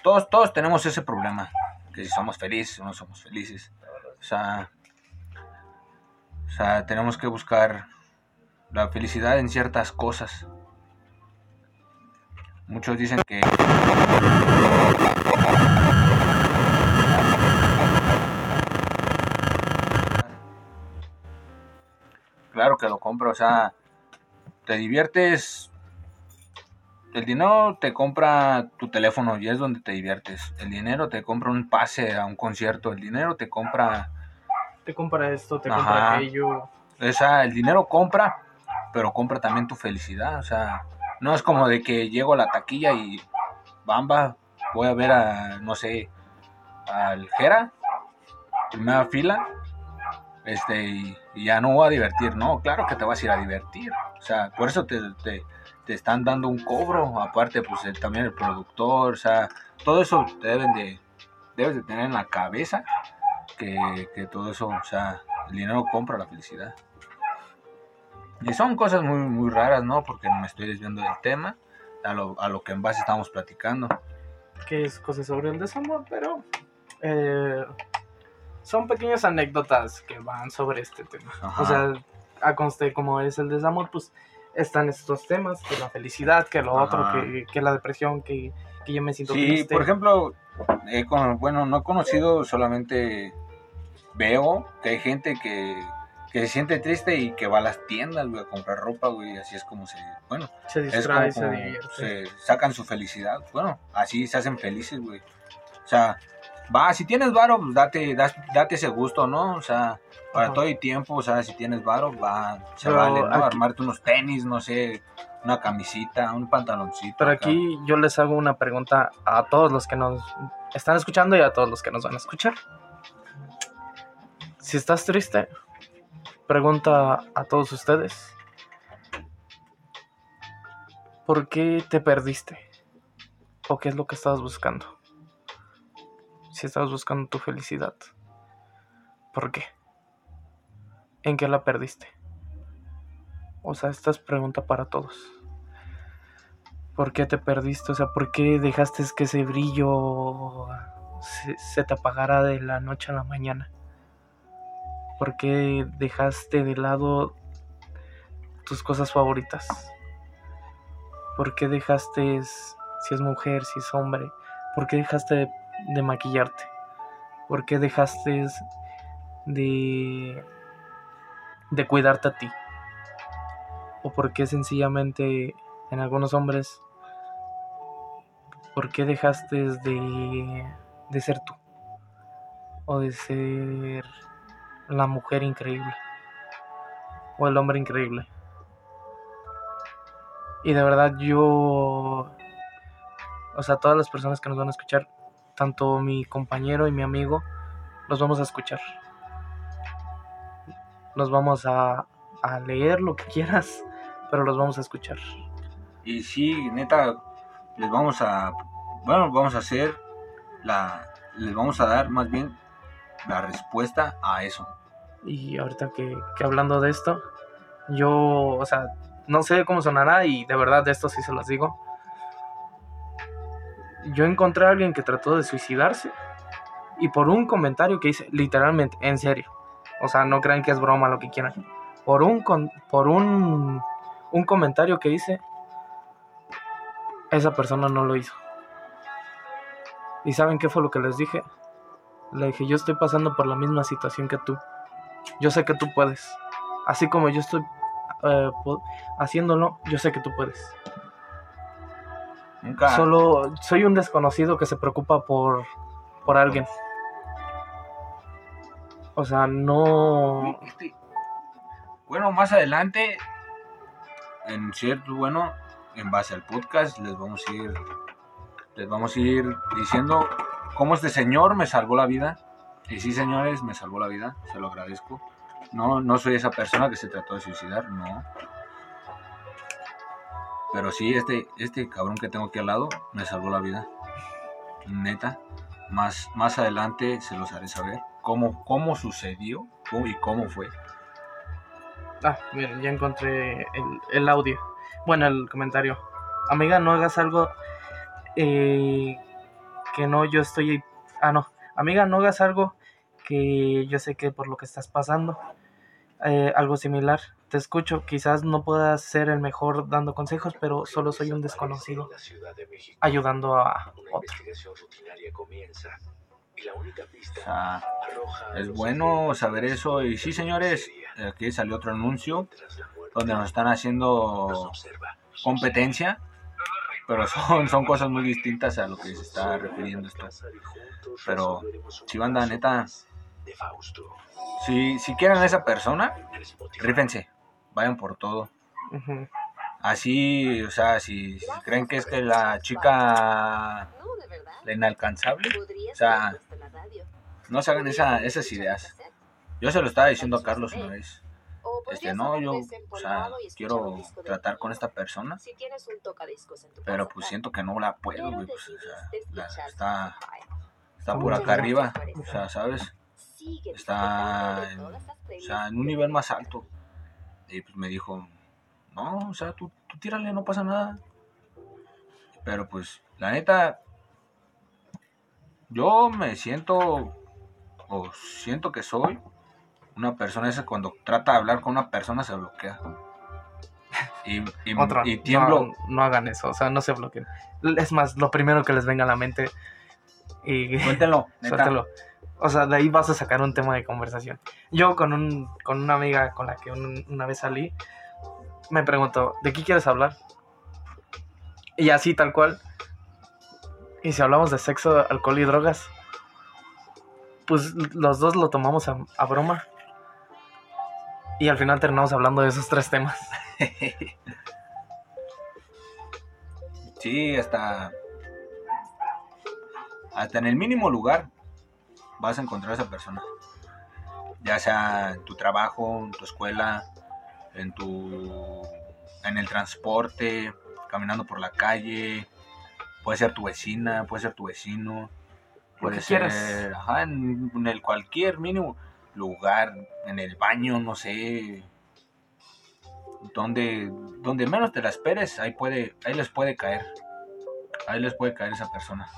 todos, todos tenemos ese problema. Que si somos felices o no somos felices. O sea, o sea, tenemos que buscar la felicidad en ciertas cosas. Muchos dicen que claro que lo compro, o sea, te diviertes. El dinero te compra tu teléfono y es donde te diviertes. El dinero te compra un pase a un concierto. El dinero te compra Te compra esto, te Ajá. compra aquello. O sea, el dinero compra, pero compra también tu felicidad. O sea, no es como de que llego a la taquilla y bamba, voy a ver a, no sé, al Jera, primera fila, este, y, y ya no voy a divertir. No, claro que te vas a ir a divertir. O sea, por eso te, te, te están dando un cobro. Aparte, pues el- también el productor, o sea, todo eso te deben de, debes de tener en la cabeza que, que todo eso, o sea, el dinero compra la felicidad. Y son cosas muy, muy raras, ¿no? Porque me estoy desviando del tema, a lo, a lo que en base estamos platicando. que es cosas sobre el desamor, pero eh, son pequeñas anécdotas que van sobre este tema. Ajá. O sea, a conste como es el desamor, pues están estos temas, que la felicidad, que lo Ajá. otro, que, que la depresión, que, que yo me siento Sí, triste. por ejemplo, con- bueno, no he conocido, solamente veo que hay gente que, que se siente triste y que va a las tiendas, güey, a comprar ropa, güey, así es como se, bueno, se es distrae, como, se como divierte. se sacan su felicidad, bueno, así se hacen felices, güey. O sea, va, si tienes varo, pues date, das- date ese gusto, ¿no? O sea, para Ajá. todo el tiempo, o sea, si tienes varo, va, se Pero vale, ¿no? aquí- Armarte unos tenis, no sé, una camisita, un pantaloncito. Pero acá. aquí yo les hago una pregunta a todos los que nos están escuchando y a todos los que nos van a escuchar. Si estás triste, pregunta a todos ustedes. ¿Por qué te perdiste? ¿O qué es lo que estabas buscando? Si estabas buscando tu felicidad, ¿por qué? ¿En qué la perdiste? O sea, esta es pregunta para todos. ¿Por qué te perdiste? O sea, ¿por qué dejaste que ese brillo se, se te apagara de la noche a la mañana? ¿Por qué dejaste de lado tus cosas favoritas? ¿Por qué dejaste, si es mujer, si es hombre, por qué dejaste de, maquillarte? ¿Por qué dejaste de, de cuidarte a ti? ¿O por qué sencillamente en algunos hombres ¿por qué dejaste de, de ser tú? O de ser la mujer increíble o el hombre increíble. Y de verdad yo, o sea, todas las personas que nos van a escuchar, tanto mi compañero y mi amigo, los vamos a escuchar. Los vamos a, a leer lo que quieras, pero los vamos a escuchar. Y sí, neta, les vamos a, bueno, vamos a hacer la, les vamos a dar más bien la respuesta a eso. Y ahorita que, hablando de esto, yo, o sea, no sé cómo sonará y de verdad de esto sí se los digo. Yo encontré a alguien que trató de suicidarse y por un comentario que hice, literalmente, en serio. O sea, no crean que es broma lo que quieran. Por un, con- por un, un comentario que hice, esa persona no lo hizo. ¿Y saben qué fue lo que les dije? Le dije, yo estoy pasando por la misma situación que tú. Yo sé que tú puedes. Así como yo estoy eh, haciéndolo, yo sé que tú puedes. Nunca, Solo soy un desconocido que se preocupa por, por alguien. O sea, no... Este, Bueno, más adelante, en cierto, bueno, en base al podcast, les vamos a ir, les vamos a ir diciendo cómo este señor me salvó la vida. Y sí, señores, me salvó la vida, se lo agradezco. No, no soy esa persona que se trató de suicidar, no. Pero sí, este, este cabrón que tengo aquí al lado me salvó la vida. Neta. Más, más adelante se los haré saber cómo, cómo sucedió y cómo fue. Ah, miren, ya encontré el, el audio. Bueno, el comentario. Amiga, no hagas algo eh, que no yo estoy... Ah, no. Amiga, no hagas algo que yo sé que por lo que estás pasando. eh, algo similar. Te escucho, quizás no puedas ser el mejor dando consejos, pero solo soy un desconocido ayudando a otro. Sea, es bueno saber eso. Y sí, señores, aquí salió otro anuncio donde nos están haciendo competencia, pero son, son cosas muy distintas a lo que se está refiriendo esto. Pero, si banda, neta, si, si quieren a esa persona, rífense, vayan por todo. Así, o sea, si, si creen que es que la chica, la inalcanzable, o sea, no se hagan esa, esas ideas. Yo se lo estaba diciendo a Carlos una vez. Este, no, yo, o sea, quiero tratar con esta persona, pero pues siento que no la puedo, güey, pues, o sea, la- está, está por acá arriba, o sea, ¿sabes? Está en, o sea, en un nivel más alto. Y pues me dijo, no, o sea, tú, tú tírale, no pasa nada. Pero pues, la neta, yo me siento, o siento que soy una persona esa cuando trata de hablar con una persona se bloquea. Y, y, Otro, y tiemblo. no, no hagan eso, o sea, no se bloqueen. Es más, lo primero que les venga a la mente y Suéltenlo, neta. suéltelo. O sea, de ahí vas a sacar un tema de conversación. Yo con, un, con una amiga con la que un- una vez salí, me preguntó, ¿de qué quieres hablar? Y así tal cual. Y si hablamos de sexo, alcohol y drogas, pues los dos lo tomamos a, a broma. Y al final terminamos hablando de esos tres temas. Sí, hasta. Hasta en el mínimo lugar vas a encontrar a esa persona. Ya sea en tu trabajo, en tu escuela, en tu. en el transporte, caminando por la calle. Puede ser tu vecina, puede ser tu vecino. Puede ser. Ajá, en, en el cualquier mínimo lugar, en el baño, no sé. Donde, donde menos te la esperes, ahí puede, ahí les puede caer. Ahí les puede caer esa persona.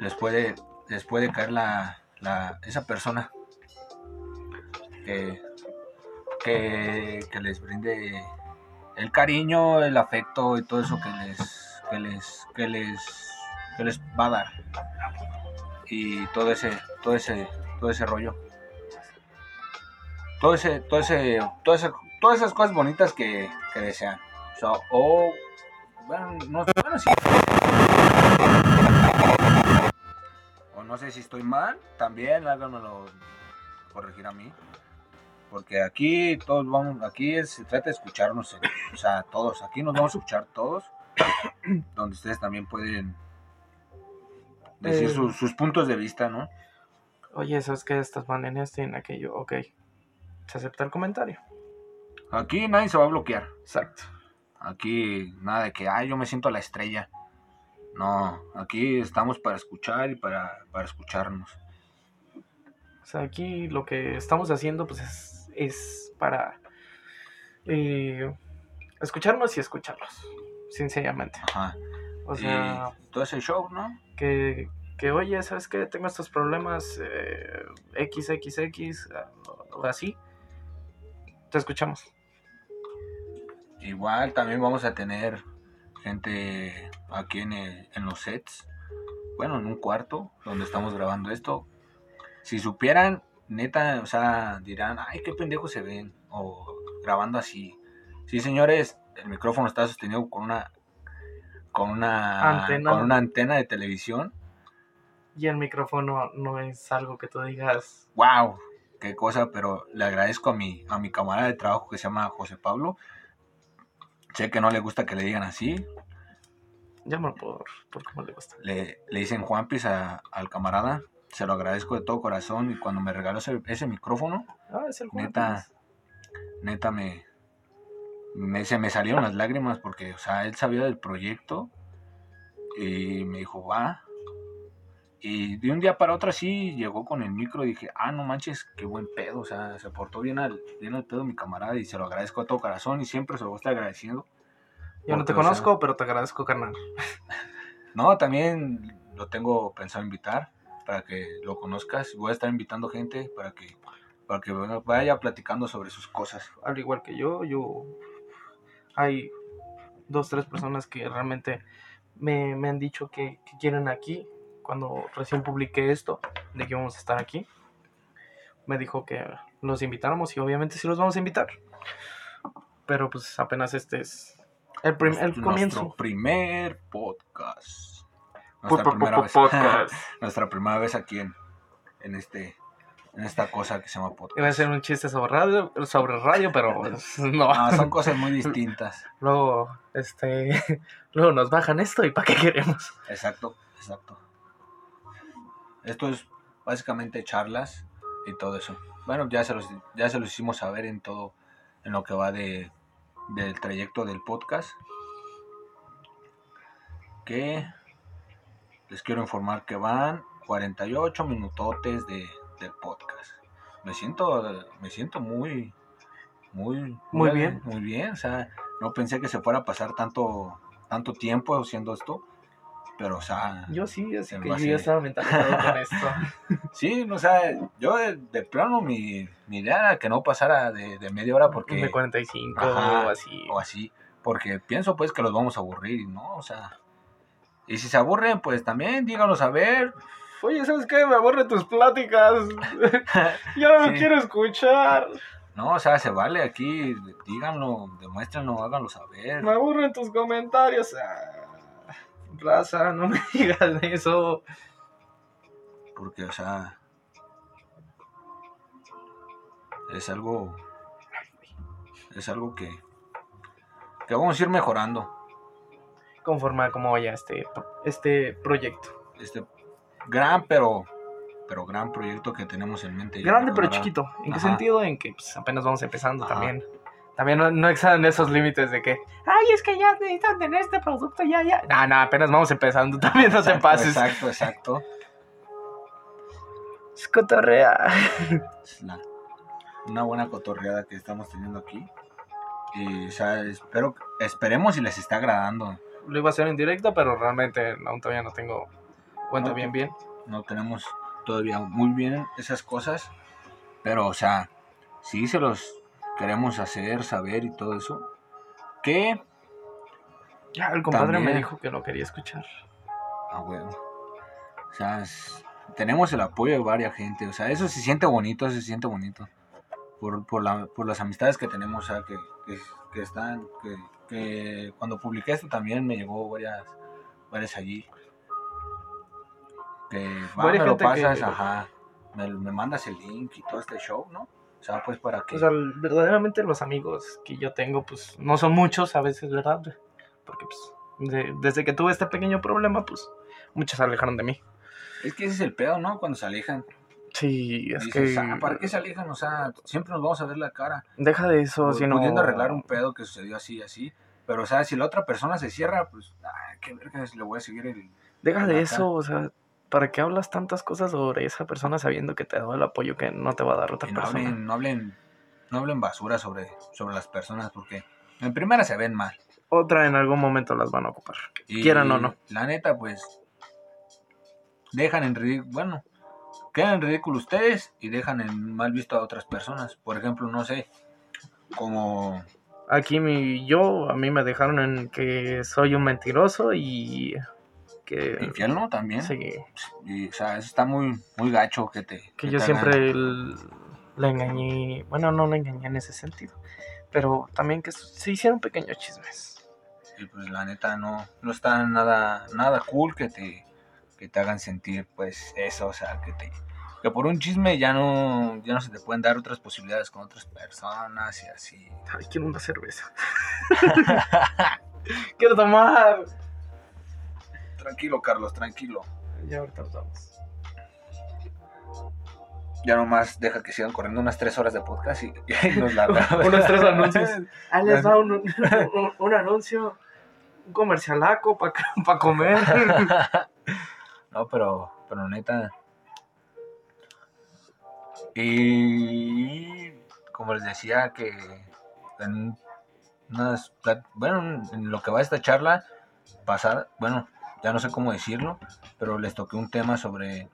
Les puede, les puede caer la, la esa persona que, que, que les brinde el cariño, el afecto y todo eso que les, que les, que les, que les va a dar. Y todo ese, todo ese, todo ese rollo. Todo ese, todo ese, todo ese- todas esas cosas bonitas que, que desean. O sea, bueno, no, bueno, sí. No sé si estoy mal, también háganmelo corregir a mí. Porque aquí todos vamos, aquí es- se trata de escucharnos, eh, o sea, todos, aquí nos vamos a escuchar todos, donde ustedes también pueden decir Eh. sus, sus puntos de vista, ¿no? Oye, ¿sabes qué? Estás mal en esto y en aquello. Ok. Se acepta el comentario. Aquí nadie se va a bloquear. Exacto. Aquí nada de que, ay, yo me siento la estrella. No, aquí estamos para escuchar y para, para escucharnos. O sea, aquí lo que estamos haciendo pues es, es para eh, escucharnos y escucharlos, sencillamente. Ajá. O sea, y todo ese show, ¿no? que, que oye, ¿sabes qué? Tengo estos problemas eh, XXX o así. Te escuchamos. Igual también vamos a tener gente aquí en, el- en los sets. Bueno, en un cuarto donde estamos grabando esto. Si supieran, neta, o sea, dirán, ay, qué pendejos se ven. O grabando así. Sí, señores, el micrófono está sostenido con una con una Antena. con una antena de televisión. Y el micrófono no es algo que tú digas. Wow, qué cosa, pero le agradezco a mi a mi camarada de trabajo que se llama José Pablo. Sé que no le gusta que le digan así, Llámalo por, por cómo le gusta. le, le dicen Juanpis a- al camarada. Se lo agradezco de todo corazón. Y cuando me regaló ese, ese micrófono, Ah, es el Juan neta, neta me, me- se me salieron las lágrimas porque, o sea, él sabía del proyecto y me dijo, va. Y de un día para otro así llegó con el micro y dije, ah, no manches, qué buen pedo. O sea, se portó bien al, bien al pedo mi camarada y se lo agradezco de todo corazón y siempre se lo a estar agradeciendo. Yo no te porque, o sea, conozco, pero te agradezco, carnal. No, también lo tengo pensado invitar para que lo conozcas. Voy a estar invitando gente para que para que vaya platicando sobre sus cosas. Al igual que yo, yo. Hay dos, tres personas que realmente me, me han dicho que, que quieren aquí. Cuando recién publiqué esto, de que íbamos a estar aquí, me dijo que los invitáramos y obviamente sí los vamos a invitar. Pero pues apenas este es el, prim- el Nuestro comienzo. primer podcast. Po- Nuestra primera vez. podcast. Nuestra primera vez aquí en, en este en esta cosa que se llama podcast. Iba a ser un chiste sobre radio, sobre radio pero no. No, son cosas muy distintas. Luego, este, luego nos bajan esto y ¿para qué queremos? Exacto, exacto. Esto es básicamente charlas y todo eso. Bueno, ya se los, ya se los hicimos saber en todo, en lo que va de, del trayecto del podcast. Que les quiero informar que van 48 minutotes de, del podcast. Me siento, me siento muy, muy, Muy bien. muy bien. O sea, no pensé que se fuera a pasar tanto, tanto tiempo haciendo esto. Pero, o sea, Yo sí, así que yo ya estaba mentalizado con esto. sí, o sea, yo de, de plano mi, mi idea era que no pasara de, de media hora porque, de 45 Ajá, o así. o así, porque pienso pues que los vamos a aburrir, ¿no? O sea, y si se aburren, pues también díganos a ver. Oye, ¿sabes qué? Me aburren tus pláticas. ya no Sí. quiero escuchar. No, o sea, se vale aquí, díganlo, demuéstrenlo, háganlo saber. Me aburren tus comentarios. Ah, raza, no me digas eso. Porque, o sea, es algo, es algo que, que vamos a ir mejorando. Conforme a cómo vaya este, este proyecto. Este gran, pero, pero gran proyecto que tenemos en mente. Grande pero chiquito. ¿En qué sentido? En que pues, apenas vamos empezando Ajá. también. También no, no excedan esos límites de que, ay, es que ya necesitan tener este producto, ya, ya. No, no, apenas vamos empezando. También no Exacto, pases. Exacto, exacto. Es cotorrea. Es la- una buena cotorreada que estamos teniendo aquí. Y, o sea, espero, esperemos y les está agradando. Lo iba a hacer en directo, pero realmente aún todavía no tengo cuenta Ok. bien, bien. no tenemos todavía muy bien esas cosas, pero o sea, sí se los queremos hacer saber y todo eso. Que, Ya, el compadre me dijo que lo quería escuchar. a huevo. O sea, es- tenemos el apoyo de varias gente, o sea, eso se siente bonito, se siente bonito. Por, por, la- por las amistades que tenemos, o sea, que, que, que están, que, que cuando publiqué esto también me llegó varias, varias allí. Que va, Varias me lo pasas, ajá. Me, me mandas el link y todo este show, ¿no? O sea, pues para que. O sea, verdaderamente los amigos que yo tengo, pues no son muchos a veces, ¿verdad? Porque pues de- desde que tuve este pequeño problema, pues muchos se alejaron de mí. es que ese es el pedo, ¿no? Cuando se alejan. Sí, es dices, que "Ah, ¿para qué se alejan? O sea, siempre nos vamos a ver la cara. deja de eso, Pu- si no... pudiendo arreglar un pedo que sucedió así, así. Pero, o sea, si la otra persona se cierra, pues, ah, qué vergas, le voy a seguir el. Deja de eso, o sea, ¿para qué hablas tantas cosas sobre esa persona sabiendo que te da el apoyo que no te va a dar otra no persona? hablen, no hablen, no hablen basura sobre, sobre las personas, porque en primera se ven mal. Otra en algún momento las van a ocupar. Y Quieran o no. La neta, pues, dejan en ridículo, bueno, quedan en ridículo ustedes y dejan en mal visto a otras personas. Por ejemplo, no sé, como, Aquí mi, yo, a mí me dejaron en que soy un mentiroso y que... infierno también. Sí, Y, o sea, eso está muy, muy gacho que te... que yo siempre la engañé, bueno, no la engañé en ese sentido, pero también que se hicieron pequeños chismes. Y pues la neta no, no está nada, nada cool que te, que te hagan sentir pues eso, o sea, que te que por un chisme ya no, ya no se te pueden dar otras posibilidades con otras personas y así. Ay, quiero una cerveza. quiero tomar. Tranquilo, Carlos, tranquilo. Ya ahorita nos vamos. Ya nomás deja que sigan corriendo unas tres horas de podcast y, y nos largamos. Unos tres anuncios. Ahí les va un, un- un anuncio, un comercialaco para comer. No, pero, pero neta. Y como les decía que en unas plat- bueno, en lo que va esta charla pasada, bueno, ya no sé cómo decirlo, pero les toqué un tema sobre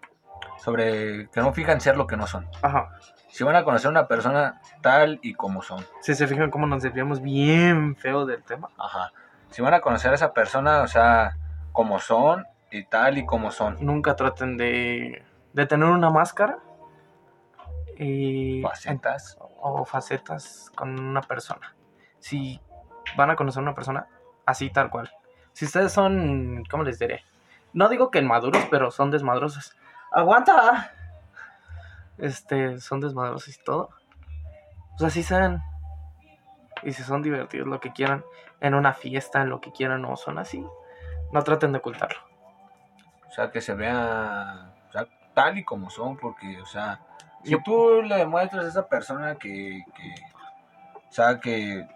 sobre que no fijan ser lo que no son. Ajá. Si van a conocer a una persona tal y como son. Si se fijan cómo nos desviamos bien feo del tema. Ajá. Si van a conocer a esa persona, o sea, como son y tal y como son. Nunca traten de, de tener una máscara. Y, Facetas. o facetas con una persona. Si van a conocer a una persona, así tal cual. Si ustedes son, ¿cómo les diré? No digo que maduros, pero son desmadrosos. ¡Aguanta! Este, son desmadrosos y todo. Pues así sean. Y si son divertidos, lo que quieran, en una fiesta, en lo que quieran, o son así, no traten de ocultarlo. O sea, que se vea o sea, tal y como son, porque, o sea, si tú le demuestras a esa persona que, que, o sea, que,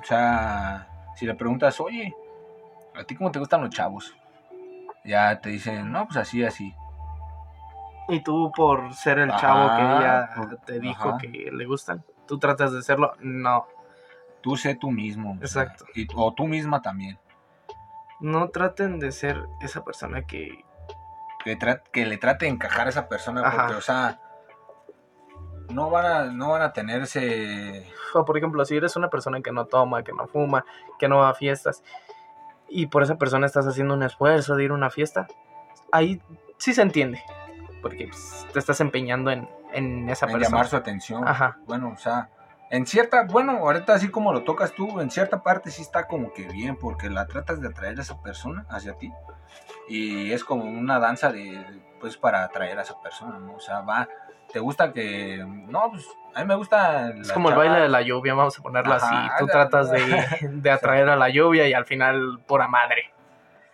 o sea, si le preguntas, oye, ¿a ti cómo te gustan los chavos? Ya te dicen, no, pues así, así. Y tú, por ser el Ajá, chavo que ella por- te dijo ajá. que le gustan, tú tratas de serlo. No, Tú sé tú mismo. o sea, Exacto. y- o tú misma también. no traten de ser esa persona que. Que, le trate de encajar a esa persona, Ajá. porque, o sea, no van a, no van a tenerse... O por ejemplo, si eres una persona que no toma, que no fuma, que no va a fiestas, y por esa persona estás haciendo un esfuerzo de ir a una fiesta, ahí sí se entiende. Porque pues, te estás empeñando en, en esa en persona. llamar su atención. Ajá. Bueno, o sea, en cierta, bueno, ahorita así como lo tocas tú, en cierta parte sí está como que bien, porque la tratas de atraer a esa persona hacia ti. Y es como una danza de, pues, para atraer a esa persona, ¿no? O sea, va, te gusta que, no, pues, a mí me gusta... Es como el baile de la lluvia, vamos a ponerlo Ajá, así. Tú la- tratas de, de atraer a la lluvia y al final, pura madre.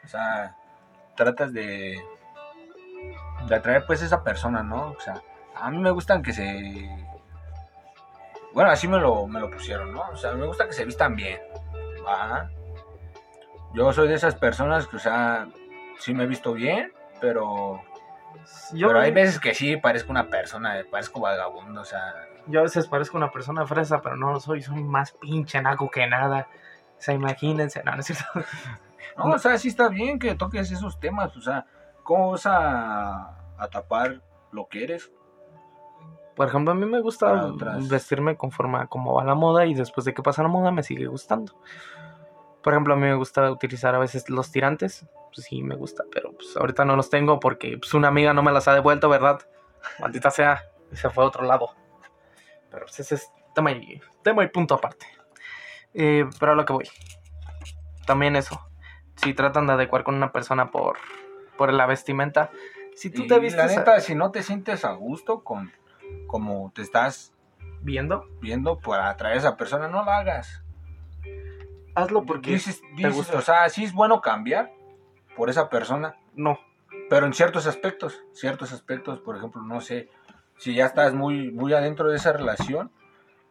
O sea, tratas de, de atraer pues esa persona, ¿no? O sea, a mí me gustan que se... Bueno, así me lo, me lo pusieron, ¿no? O sea, me gusta que se vistan bien. ¿va? Yo soy de esas personas que, o sea, sí me he visto bien, pero, Yo, pero hay veces que sí parezco una persona, parezco vagabundo, o sea... yo a veces parezco una persona fresa, pero no lo soy. Soy más pinche naco que nada. O sea, imagínense. No, no es cierto. No, o sea, sí está bien que toques esos temas, o sea, ¿cómo vas a, a tapar lo que eres? Por ejemplo, a mí me gusta vestirme conforme a cómo va la moda y después de que pasa la moda me sigue gustando. Por ejemplo, a mí me gusta utilizar a veces los tirantes. Pues sí, me gusta, pero pues ahorita no los tengo porque pues, una amiga no me las ha devuelto, ¿verdad? Maldita sea, se fue a otro lado. Pero pues ese es tema y, tema y punto aparte. Eh, pero a lo que voy. También eso. Si tratan de adecuar con una persona por, por la vestimenta, Si tú Y te viste la neta, si no te sientes a gusto con como te estás viendo, viendo para atraer a esa persona, no lo hagas. hazlo porque dices, dices, gusta. o sea, sí es bueno cambiar por esa persona, no. pero en ciertos aspectos, ciertos aspectos, por ejemplo, no sé, si ya estás muy, muy adentro de esa relación,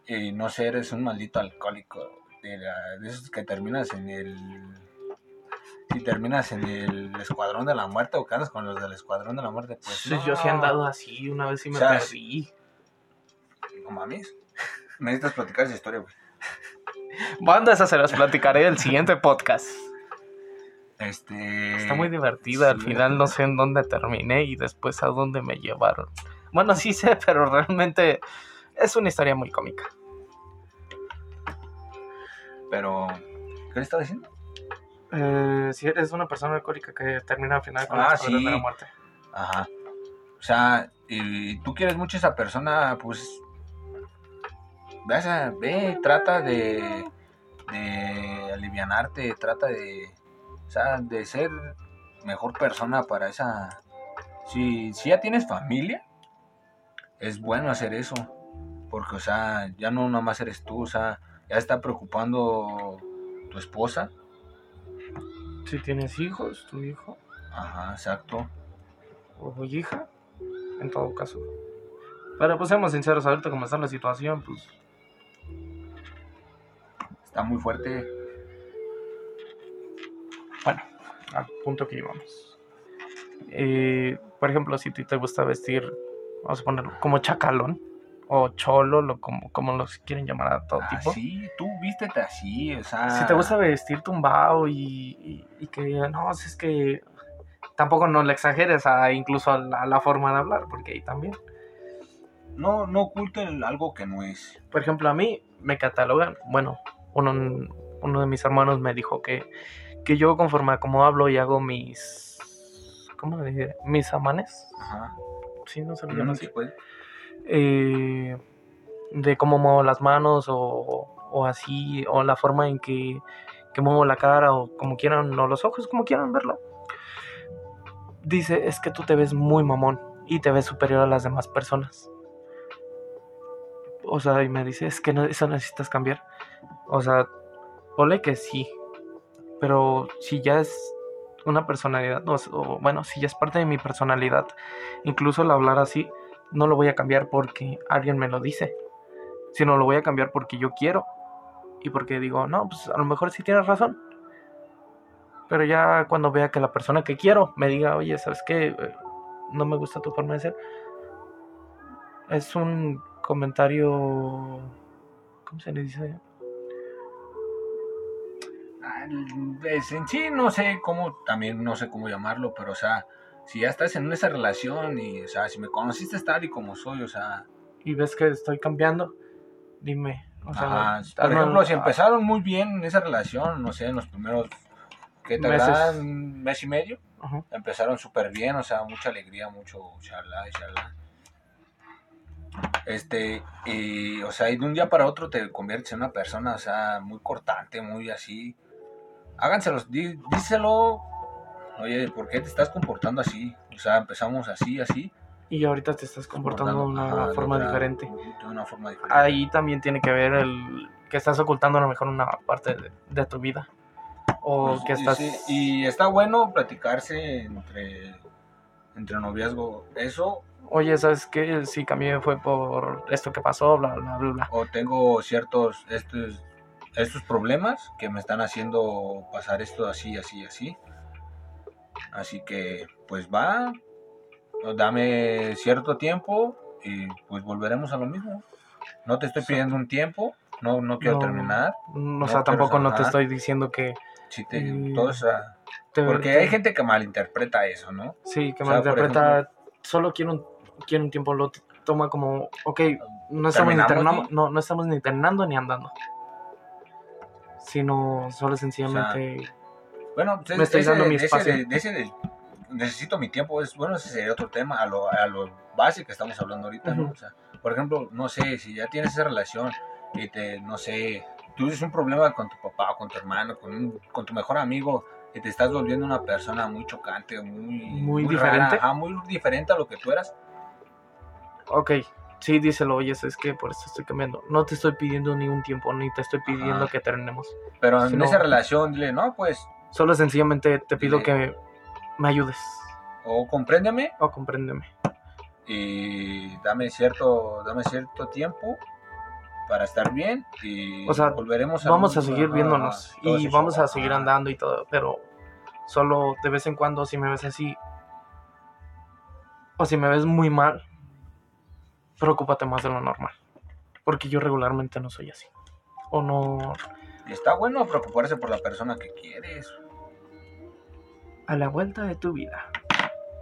y no sé, eres un maldito alcohólico, de, la- de esos que terminas en el... Si terminas en el escuadrón de la muerte o que andas con los del escuadrón de la muerte, pues Sí, no, Yo sí he andado así, una vez sí me O sea, perdí. No mames. Necesitas platicar esa historia, güey. Banda, esa se las platicaré el siguiente podcast. Este... Está muy divertida, al final no sé en dónde terminé y después a dónde me llevaron. Bueno, sí sé, pero realmente es una historia muy cómica. Pero... ¿Qué le estaba diciendo? Eh, si eres una persona alcohólica que termina al final con Ah, escuadrón sí. de la muerte. Ajá. O sea, y tú quieres mucho a esa persona, pues. Ve, ve trata de. de alivianarte, trata de. O sea, de ser mejor persona para esa. Si, si ya tienes familia, es bueno hacer eso. Porque, o sea, ya no nomás eres tú, o sea, ya está preocupando tu esposa. Si tienes hijos, tu hijo Ajá, exacto. o hija, en todo caso. Pero pues seamos sinceros, ahorita como está la situación, pues Está muy fuerte. Al punto que íbamos. Eh, por ejemplo, si a ti te gusta vestir, vamos a ponerlo como chacalón o cholo, lo, como, como los quieren llamar a todo tipo. Así, tú vístete así, o sea. Si te gusta vestir tumbado y, y- y que no, si es que tampoco no le exageres a incluso a la, a la forma de hablar, porque ahí también. No, no oculten algo que no es. Por ejemplo, a mí me catalogan, bueno, uno, uno de mis hermanos me dijo que, que yo conforme a cómo hablo y hago mis, ¿cómo le diré? Mis amanes, Ajá. sí, no se le No, llama así. se puede. eh, de cómo muevo las manos o, o así, o la forma en que, que muevo la cara o como quieran, o los ojos, como quieran verlo. Dice, es que tú te ves muy mamón y te ves superior a las demás personas. O sea, y me dice, es que no, eso necesitas cambiar. O sea, ole que sí, pero si ya es una personalidad, o, bueno, si ya es parte de mi personalidad, incluso el hablar así, no lo voy a cambiar porque alguien me lo dice, sino lo voy a cambiar porque yo quiero y porque digo, no, pues a lo mejor sí tienes razón. Pero ya cuando vea que la persona que quiero me diga, oye, ¿sabes qué? Eh, No me gusta tu forma de ser. Es un comentario... ¿Cómo se le dice? Es- en sí no sé cómo, también no sé cómo llamarlo, pero o sea, si ya estás en esa relación y, o sea, si me conociste tal y como soy, o sea, Y ves que estoy cambiando, dime. O sea, ajá, no- por no- ejemplo, si ah, empezaron muy bien en esa relación, no sé, en los primeros, ¿qué agradan? Un mes y medio, ajá. empezaron súper bien, o sea, mucha alegría, mucho charla, charla. Este, y, o sea, y de un día para otro te conviertes en una persona, o sea, muy cortante, muy así. Háganselos, dí- díselo, oye, ¿por qué te estás comportando así? O sea, empezamos así, así. Y ahorita te estás comportando de una de forma otra- diferente. De una forma diferente. Ahí también tiene que ver el que estás ocultando a lo mejor una parte de, de tu vida. O Pues, que y estás... sí, y está bueno platicarse entre, entre noviazgo. Eso, Oye, ¿sabes qué? Sí, cambié fue por esto que pasó, bla, bla, bla, bla. o tengo ciertos estos, estos problemas que me están haciendo pasar esto así, así, así. Así que, pues va, dame cierto tiempo y pues volveremos a lo mismo. No te estoy pidiendo un tiempo, no, no quiero No. terminar. No, O sea, tampoco no te estoy diciendo que... Si te, todo esa- te- porque te- hay gente que malinterpreta eso, ¿no? Sí, que o sea, malinterpreta... Solo quiero un, quiero un tiempo, lo toma como... Ok, no estamos, ni no, no estamos ni terminando ni andando. Sino solo sencillamente... Bueno, pues, Me estoy ese- dando mi espacio. ese necesito mi tiempo, es bueno, ese sería otro tema, a lo, a lo base que estamos hablando ahorita, ¿no? Ujú. O sea, por ejemplo, no sé, si ya tienes esa relación y te, no sé, tú tienes un problema con tu papá, con tu hermano, con, un- con tu mejor amigo y te estás volviendo una persona muy chocante, muy, Muy rara, diferente. ajá, muy diferente a lo que tú eras. Ok, sí, díselo, oye, es que por eso estoy cambiando. No te estoy pidiendo ni un tiempo, ni te estoy pidiendo Ajá. que terminemos. Pero en esa relación, dile, no, pues, Solo sencillamente te pido Dile. que me ayudes o compréndeme o compréndeme. y dame cierto, dame cierto tiempo para estar bien y O sea, volveremos a Vamos a seguir viéndonos y vamos a seguir andando y todo, pero solo de vez en cuando si me ves así o si me ves muy mal, preocúpate más de lo normal, porque yo regularmente no soy así. O no Y está bueno preocuparse por la persona que quieres. a la vuelta de tu vida.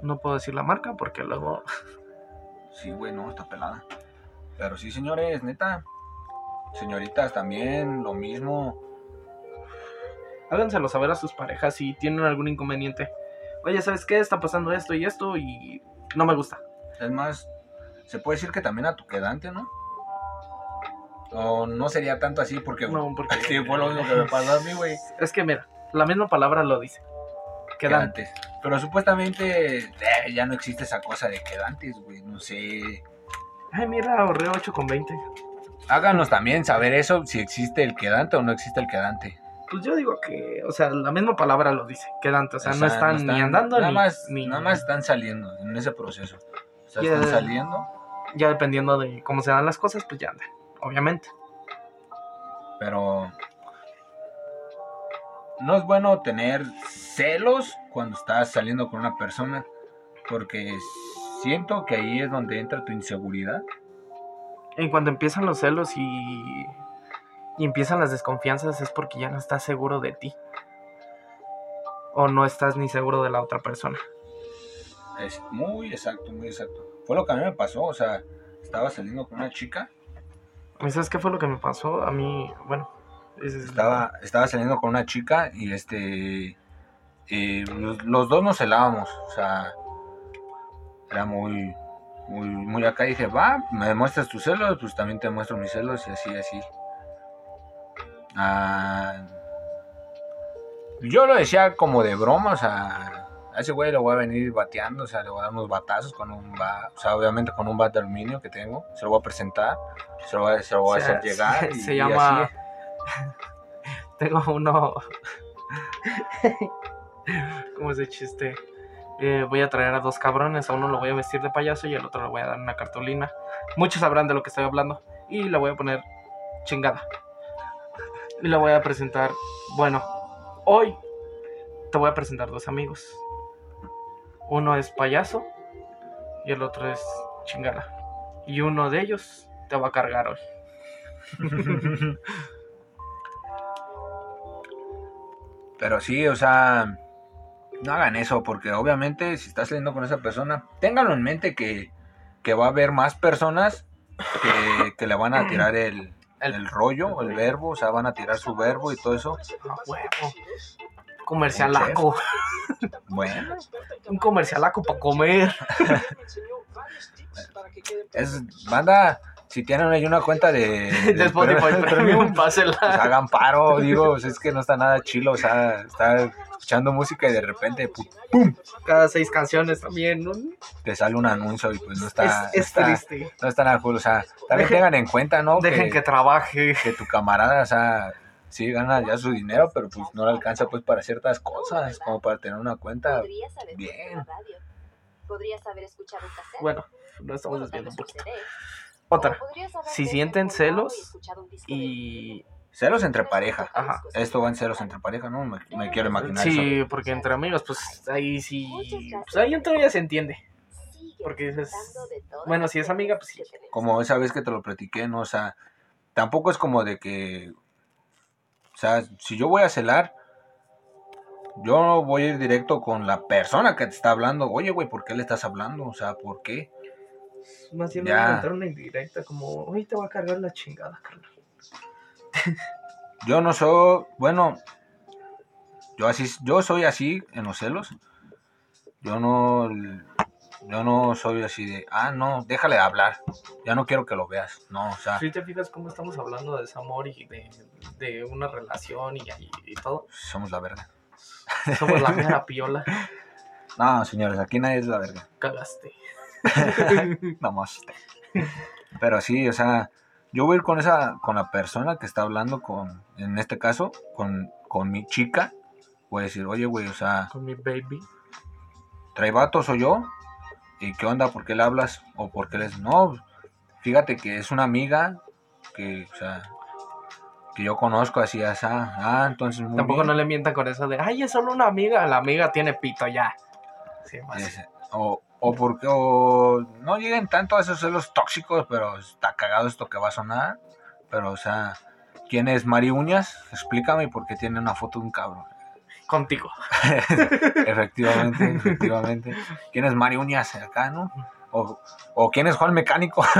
No puedo decir la marca porque luego Sí, güey, no, está pelada. Pero sí, señores, neta. Señoritas, también lo mismo. háganselo saber a sus parejas si tienen algún inconveniente. Oye, ¿sabes qué? Está pasando esto y esto y no me gusta. Es más, se puede decir que también a tu quedante, ¿no? O no sería tanto así porque... No, porque Sí, fue lo mismo que me pasó a mí, güey. Es que mira, la misma palabra lo dice. Quedante. Quedantes. Pero supuestamente eh, ya no existe esa cosa de quedantes, güey. No sé. Ay, mira, ahorré 8 con 20. Háganos también saber eso, si existe el quedante o no existe el quedante. Pues yo digo que, o sea, la misma palabra lo dice, quedante. O sea, O no, están ni andando nada ni, más, ni- nada más están saliendo en ese proceso. Ya. están saliendo, Ya dependiendo de cómo se dan las cosas, pues ya andan. Obviamente. pero no es bueno tener celos cuando estás saliendo con una persona, porque siento que ahí es donde entra tu inseguridad. En cuanto empiezan los celos y, y empiezan las desconfianzas es porque ya no estás seguro de ti. O no estás ni seguro de la otra persona. Es muy exacto, muy exacto. Fue lo que a mí me pasó, o sea, estaba saliendo con una chica, ¿Y ¿Sabes qué fue lo que me pasó? A mí, bueno, es- estaba, estaba saliendo con una chica y este, y los, los dos nos celábamos, o sea, era muy, muy, muy acá. dije, va, me demuestras tus celos, pues también te muestro mis celos y así, así. Ah, yo lo decía como de broma, o sea, a ese güey le voy a venir bateando, o sea, le voy a dar unos batazos con un bat, o sea, obviamente con un bat de aluminio que tengo, se lo voy a presentar, se lo voy a, se lo voy a O sea, hacer llegar. se- y- se y llama-. Tengo uno. ¿Cómo es de chiste? Eh, voy a traer a dos cabrones. A uno lo voy a vestir de payaso y al otro le voy a dar una cartulina. Muchos sabrán de lo que estoy hablando. Y le voy a poner chingada. Y le voy a presentar. Bueno, hoy te voy a presentar dos amigos. Uno es payaso y el otro es chingada. Y uno de ellos te va a cargar hoy. Pero sí, o sea, no hagan eso, porque obviamente si estás saliendo con esa persona, ténganlo en mente que, que va a haber más personas que, que le van a tirar el, el rollo, el verbo, o sea, van a tirar su verbo y todo eso. A huevo. Comercialaco. Bueno, Un comercialaco para comer. es banda, si tienen ahí una cuenta de, De Spotify Premium, pásela. pues hagan paro, digo, pues es que no está nada chilo, o sea, está escuchando música y de repente pu- Cada seis canciones también. ¿no? te sale un anuncio y pues no está, es es está- triste. no está nada cool, o sea, también Dejen- tengan en cuenta, ¿no? Dejen que trabaje. que tu camarada, o sea, sí gana ya su dinero, pero pues no le alcanza pues para ciertas cosas, como para tener una cuenta. Podrías haber bien. Podrías haber escuchado cassette. Bueno, no estamos desviando un poquito. Otra. Si sienten celos y. Celos entre pareja. Ajá. Esto va en celos entre pareja, ¿no? Me, me quiero imaginar eso. Sí, porque entre amigos, pues ahí sí. Pues ahí entre ya se entiende. Porque todas bueno, si es amiga, pues sí. Como esa vez que te lo platiqué, ¿no? O sea, tampoco es como de que... O sea, si yo voy a celar, yo no voy a ir directo con la persona que te está hablando. Oye, güey, ¿por qué le estás hablando? O sea, ¿por qué? Más bien me inventaron una indirecta, como, hoy te va a cargar la chingada, carnal. Yo no soy, bueno, yo así, yo soy así en los celos. Yo no, yo no soy así de, ah, no, déjale de hablar. Ya no quiero que lo veas. No, o sea, Si te fijas cómo estamos hablando de desamor y de, de una relación y, y, y todo. somos la verga. Somos la mera piola. No, señores, aquí nadie es la verga. Cagaste. Namaste. Pero sí, o sea, yo voy a ir con esa, con la persona que está hablando con, en este caso, con, con mi chica. Voy a decir, oye, güey, o sea, Con mi baby. trae vato, soy yo. ¿Y qué onda? ¿Por qué le hablas? ¿O por qué les.? No, fíjate que es una amiga que, o sea, que yo conozco así, así. Ah, entonces muy Tampoco bien. no le mientan con eso de, ay, es solo una amiga. La amiga tiene pito ya. Sí, más. Ese, O, o porque o no lleguen tanto a esos celos tóxicos, pero está cagado esto que va a sonar. Pero, o sea, ¿quién es Mari Uñas? Explícame por qué tiene una foto de un cabrón. Contigo. efectivamente, efectivamente. ¿Quién es Mari Uñas acá, no? O, o quién es Juan Mecánico.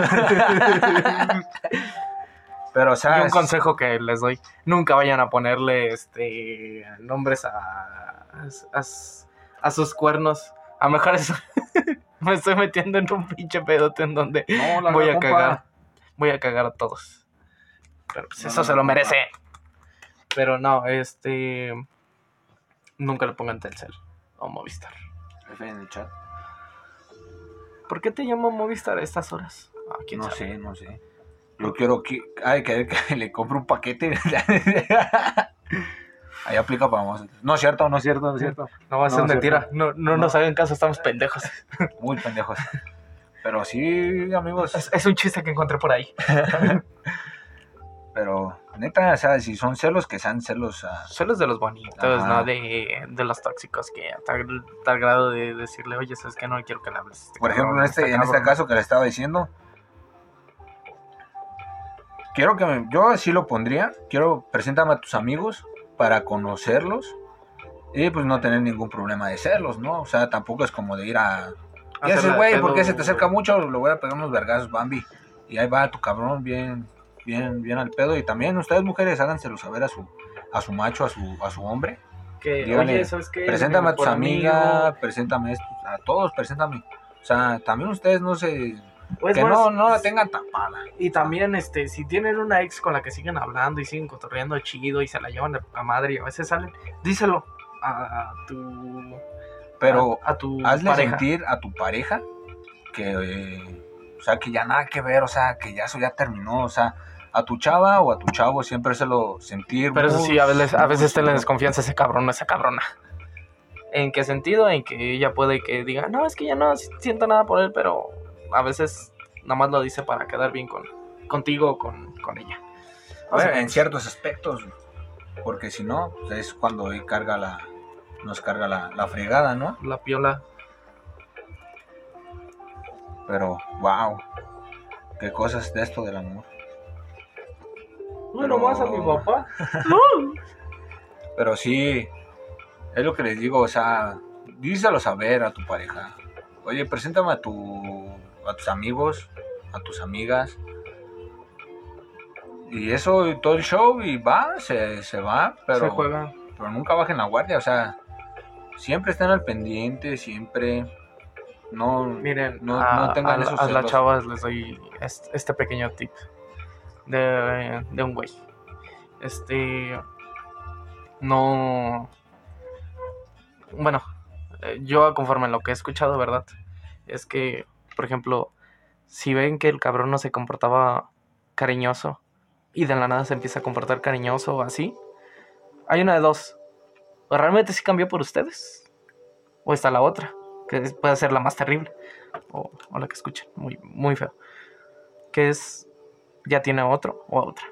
pero, o sea, y un es- consejo que les doy, nunca vayan a ponerle este nombres a, a, a sus cuernos. A lo mejor eso- me estoy metiendo en un pinche pedote en donde No, la voy a compa. cagar. Voy a cagar a todos. Pero pues No, eso se lo merece. Pero no, este nunca le pongan Telcel o Movistar. F en el chat. ¿Por qué te llamo Movistar a estas horas? Ah, quién No sabe. sé, no sé. Yo quiero que, ay, que le compre un paquete. Ahí aplica para vosotros. No es cierto, no es cierto, no es cierto. No va a ser No, mentira. No, no, No. nos hagan caso, estamos pendejos. Muy pendejos. Pero sí, amigos. Es, es un chiste que encontré por ahí. Pero neta, o sea, si son celos, que sean celos. Celos de los bonitos, Ajá. no de, de los tóxicos que a tal, tal grado de decirle, oye, sabes que no quiero que le hables. este Por ejemplo, en cabrón, este, este en este cabrón". caso que le estaba diciendo. Quiero que me, yo así lo pondría. Quiero, preséntame a tus amigos para conocerlos. Y pues no tener ningún problema de celos, ¿no? O sea, tampoco es como de ir a. Y ese güey, pedo, ¿por qué se te acerca mucho? Le voy a pegar unos vergazos, Bambi. Y ahí va tu cabrón, bien, bien, bien al pedo. Y también ustedes, mujeres, háganselo saber a su, a su macho, a su, a su hombre. Que, dígale, oye, ¿sabes qué? Preséntame a tus amigas, preséntame esto, a todos, preséntame. O sea, también ustedes no se. O es que no, no la tengan tapada. Y también, este, si tienen una ex con la que siguen hablando y siguen cotorreando chido y se la llevan de poca madre y a veces salen, díselo a, a tu... Pero a, a tu hazle pareja. sentir a tu pareja que. eh, o sea, que ya nada que ver, o sea, que ya eso ya terminó. O sea, a tu chava o a tu chavo siempre se lo sentir. Pero eso sí, a veces, a veces tenle desconfianza a ese cabrón esa cabrona. ¿En qué sentido? En que ella puede que diga, no, es que ya no siento nada por él, pero a veces nada más lo dice para quedar bien con contigo o con, con ella. A ver, en ciertos aspectos. Porque si no, pues, es cuando ahí carga la. Nos carga la, la fregada, ¿no? La piola. Pero, wow. Qué cosas de esto del amor. Bueno, más a mi papá. Pero sí, es lo que les digo, o sea, díselo saber a tu pareja. Oye, preséntame a, tu, a tus amigos, a tus amigas. Y eso, y todo el show, y va, se, se va, pero, Se juega. pero nunca bajen la guardia, o sea, siempre estén al pendiente, siempre. No, Miren, no, a, no tengan a- esos a las chavas les doy este, este pequeño tip de, de un güey. Este. No. Bueno, eh, yo conforme a lo que he escuchado, ¿verdad? Es que, por ejemplo, si ven que el cabrón no se comportaba cariñoso y de la nada se empieza a comportar cariñoso o así, hay una de dos. O realmente sí cambió por ustedes, o está la otra, que puede ser la más terrible, o, o la que escuchen, muy, muy feo, que es ya tiene a otro o a otra.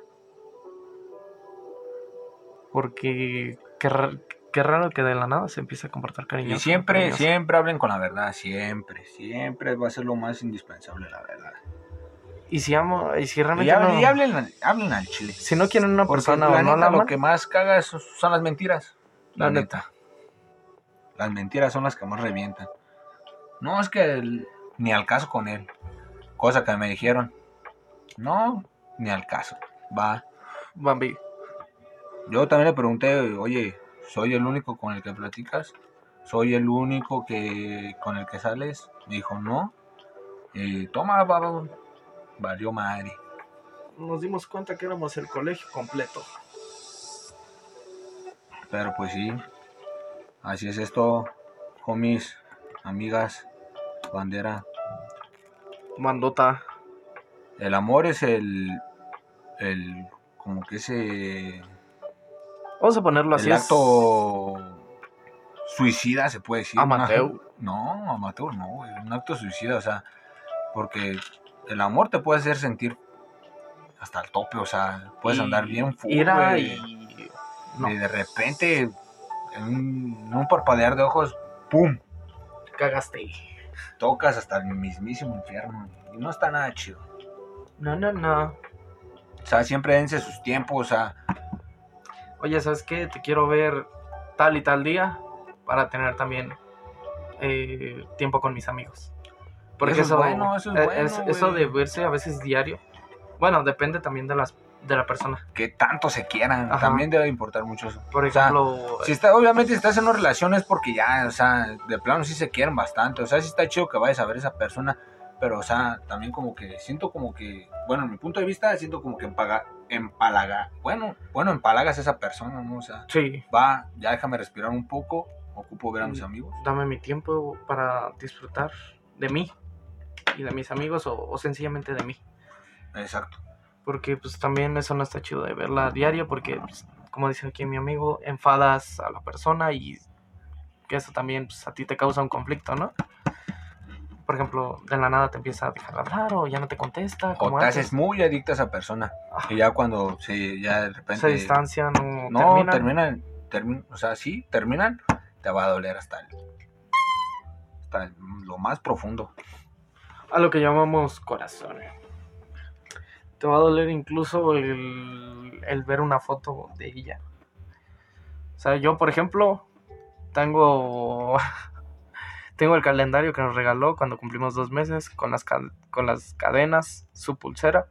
Porque qué, qué raro que de la nada se empiece a comportar cariñoso. Y siempre, cariñoso. siempre hablen con la verdad, siempre, siempre va a ser lo más indispensable, la verdad. Y si amo, y si Y, realmente hablen, no- y hablen, hablen al chile. si no quieren una Porque persona o no la lo que más caga son las mentiras. La, La neta. Las mentiras son las que más revientan. No, es que el- ni al caso con él. Cosa que me dijeron. No, ni al caso. Va. Bambi, Yo también le pregunté, oye, ¿soy el único con el que platicas? ¿Soy el único que con el que sales? Me dijo, no. Y toma, babo. Valió madre. nos dimos cuenta que éramos el colegio completo. Pero pues sí. Así es esto, homies, amigas, bandera. Mandota. El amor es el, el, como que ese, Vamos a ponerlo así. el es- acto suicida, se puede decir. Amateur. No, amateur no, un acto suicida, o sea, porque el amor te puede hacer sentir hasta el tope, o sea, puedes y andar bien güey, y. No, y de repente, en un, en un parpadear de ojos, ¡pum! cagaste. Tocas hasta el mismísimo infierno, y no está nada chido. No, no, no. O sea, siempre dense sus tiempos, o sea, Oye, ¿sabes qué? Te quiero ver tal y tal día para tener también eh, tiempo con mis amigos. Porque Eso es bueno, eso es eh, bueno, eso de verse a veces diario. Bueno, depende también de las de la persona. que tanto se quieran, Ajá. también debe importar mucho eso. Por O sea, ejemplo, Si está, obviamente si estás en una relación es porque ya, o sea, de plano sí se quieren bastante. O sea, sí está chido que vayas a ver a esa persona, pero, o sea, también como que siento como que, bueno, en mi punto de vista, siento como que empaga, empalaga, bueno, bueno, empalagas a esa persona, ¿no? O sea, sí, va, ya déjame respirar un poco, ocupo ver a Mm. mis amigos. dame mi tiempo para disfrutar de mí y de mis amigos o, o sencillamente de mí. Exacto. Porque pues también eso no está chido de verla a diario porque, pues, como dice aquí mi amigo, enfadas a la persona y que eso también pues, a ti te causa un conflicto, ¿no? Por ejemplo, de la nada te empieza a dejar de hablar o ya no te contesta. O Como te antes. haces muy adicta a esa persona. Ajá. Y ya cuando se, ya de repente... se distancian o No, terminan. terminan, termin- o sea, sí, terminan, te va a doler hasta el, hasta el- lo más profundo. a lo que llamamos corazón. Te va a doler incluso el, el ver una foto de ella. O sea, yo, por ejemplo, tengo, tengo el calendario que nos regaló cuando cumplimos dos meses con las, con las cadenas, su pulsera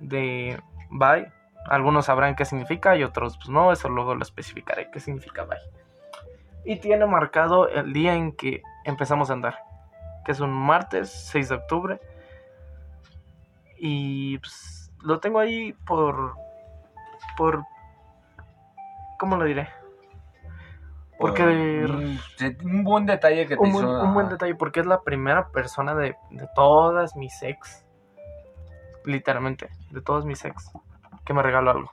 de Bye. Algunos sabrán qué significa y otros pues no, eso luego lo especificaré qué significa Bye. Y tiene marcado el día en que empezamos a andar que es un martes 6 de octubre. Y pues, lo tengo ahí por. por. ¿Cómo lo diré? Porque. un, buen detalle que te Un, hizo. un buen detalle, porque es la primera persona de, de todas mis ex. Literalmente, de todas mis ex. Que me regaló algo.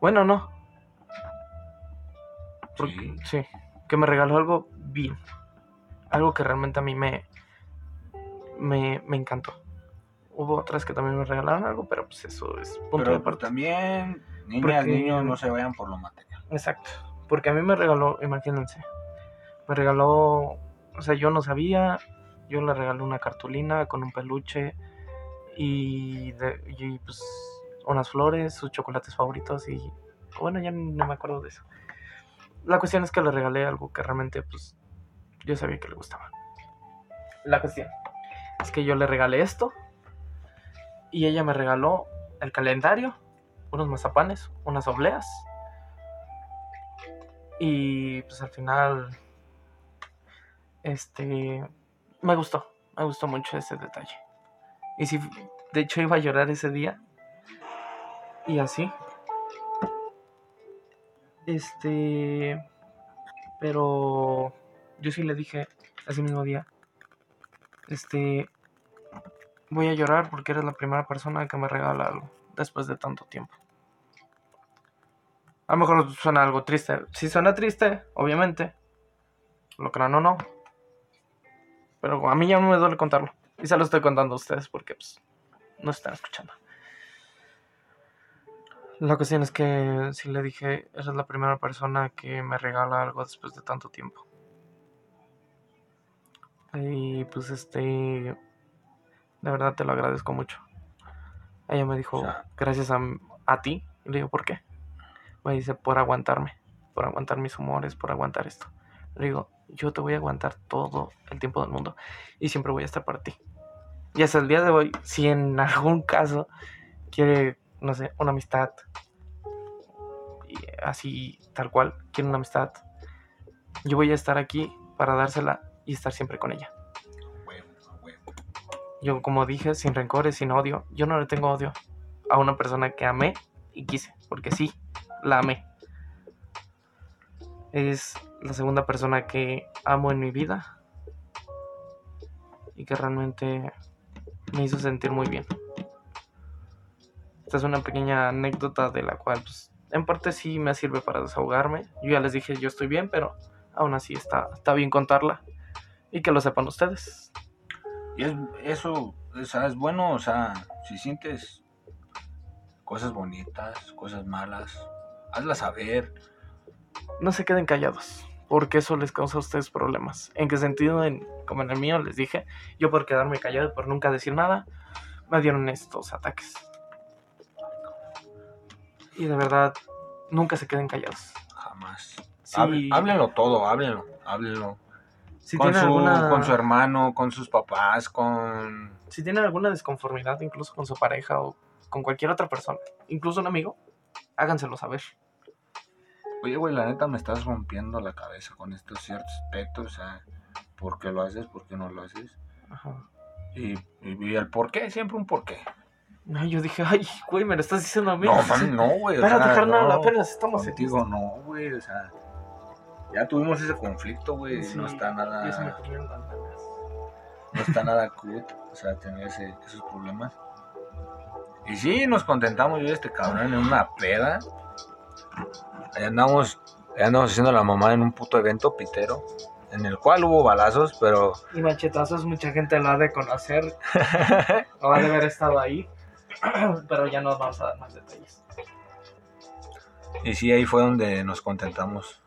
Bueno, no. Porque, sí. Que me regaló algo bien. Algo que realmente a mí me. Me, me encantó. Hubo otras que también me regalaron algo, pero pues eso es punto Pero de partida. también, niñas, Porque- niños, no se vayan por lo material. Exacto. Porque a mí me regaló, imagínense, me regaló, o sea, yo no sabía, yo le regalé una cartulina con un peluche y, de- y, pues unas flores, sus chocolates favoritos y bueno, ya no me acuerdo de eso. La cuestión es que le regalé algo que realmente pues yo sabía que le gustaba. La cuestión es que yo le regalé esto y ella me regaló el calendario, unos mazapanes, unas obleas y pues al final, este, me gustó, me gustó mucho ese detalle. Y sí, de hecho iba a llorar ese día. Y así. Este, pero yo sí le dije ese mismo día, este, voy a llorar porque eres la primera persona que me regala algo después de tanto tiempo. A lo mejor suena algo triste. Si suena triste, obviamente. Lo crean o no. Pero a mí ya no me duele contarlo. Y se lo estoy contando a ustedes porque pues, no están escuchando. La cuestión es que sí le dije, eres la primera persona que me regala algo después de tanto tiempo. Y pues este, de verdad te lo agradezco mucho. Ella me dijo, gracias a, a ti. Y le digo, ¿por qué? Me dice, por aguantarme, por aguantar mis humores, por aguantar esto. Le digo, yo te voy a aguantar todo el tiempo del mundo y siempre voy a estar para ti. Y hasta el día de hoy, si en algún caso quiere, no sé, una amistad, así tal cual, quiere una amistad, yo voy a estar aquí para dársela y estar siempre con ella. Yo, como dije, sin rencores, sin odio, yo no le tengo odio a una persona que amé y quise, porque sí, la amé. Es la segunda persona que amo en mi vida y que realmente me hizo sentir muy bien. Esta es una pequeña anécdota de la cual pues, en parte sí me sirve para desahogarme. Yo ya les dije, yo estoy bien, pero aún así está, está bien contarla y que lo sepan ustedes. Y es, eso, es bueno, o sea, si sientes cosas bonitas, cosas malas, hazlas saber. No se queden callados, porque eso les causa a ustedes problemas. ¿En qué sentido? En, como en el mío les dije, yo por quedarme callado y por nunca decir nada, me dieron estos ataques. Y de verdad, nunca se queden callados. Jamás. Sí, Háblenlo todo, háblenlo, háblenlo. si con, su, alguna, con su hermano, con sus papás, con... si tienen alguna desconformidad, incluso con su pareja o con cualquier otra persona, incluso un amigo, háganselo saber. Oye, güey, la neta me estás rompiendo la cabeza con estos ciertos aspectos, o sea, ¿por qué lo haces? ¿Por qué no lo haces? Ajá. Y, y, y el por qué, siempre un por qué. No, yo dije, ay, güey, me lo estás diciendo a mí. No, man, no, güey. Espérate, sea, carnal, no, apenas estamos Contigo no, güey, o sea, ya tuvimos ese conflicto, güey, Sí, no está me nada, comieron las ganas. no está nada cool, o sea, tener ese- esos problemas. Y sí, nos contentamos yo y este cabrón en una peda. Ahí andamos, ahí andamos haciendo la mamá en un puto evento pitero, en el cual hubo balazos, pero Y machetazos, mucha gente lo ha de conocer, o ha de haber estado ahí, pero ya no vamos a dar más detalles. Y sí, ahí fue donde nos contentamos.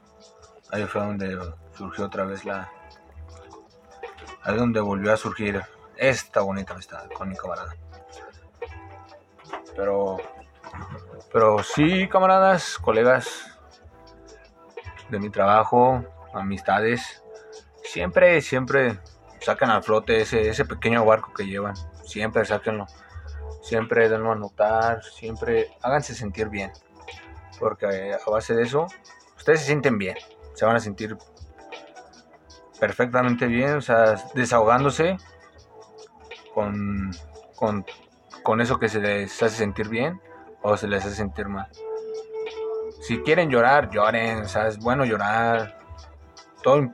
Ahí fue donde surgió otra vez la... Ahí es donde volvió a surgir esta bonita amistad con mi camarada. Pero... Pero sí, camaradas, colegas de mi trabajo, amistades, siempre, siempre sacan a flote ese, ese pequeño barco que llevan. Siempre sáquenlo. Siempre denlo a notar. Siempre háganse sentir bien porque a base de eso ustedes se sienten bien, se van a sentir perfectamente bien, o sea, desahogándose con, con, con eso que se les hace sentir bien o se les hace sentir mal. Si quieren llorar, lloren, o sea, es bueno llorar, todo,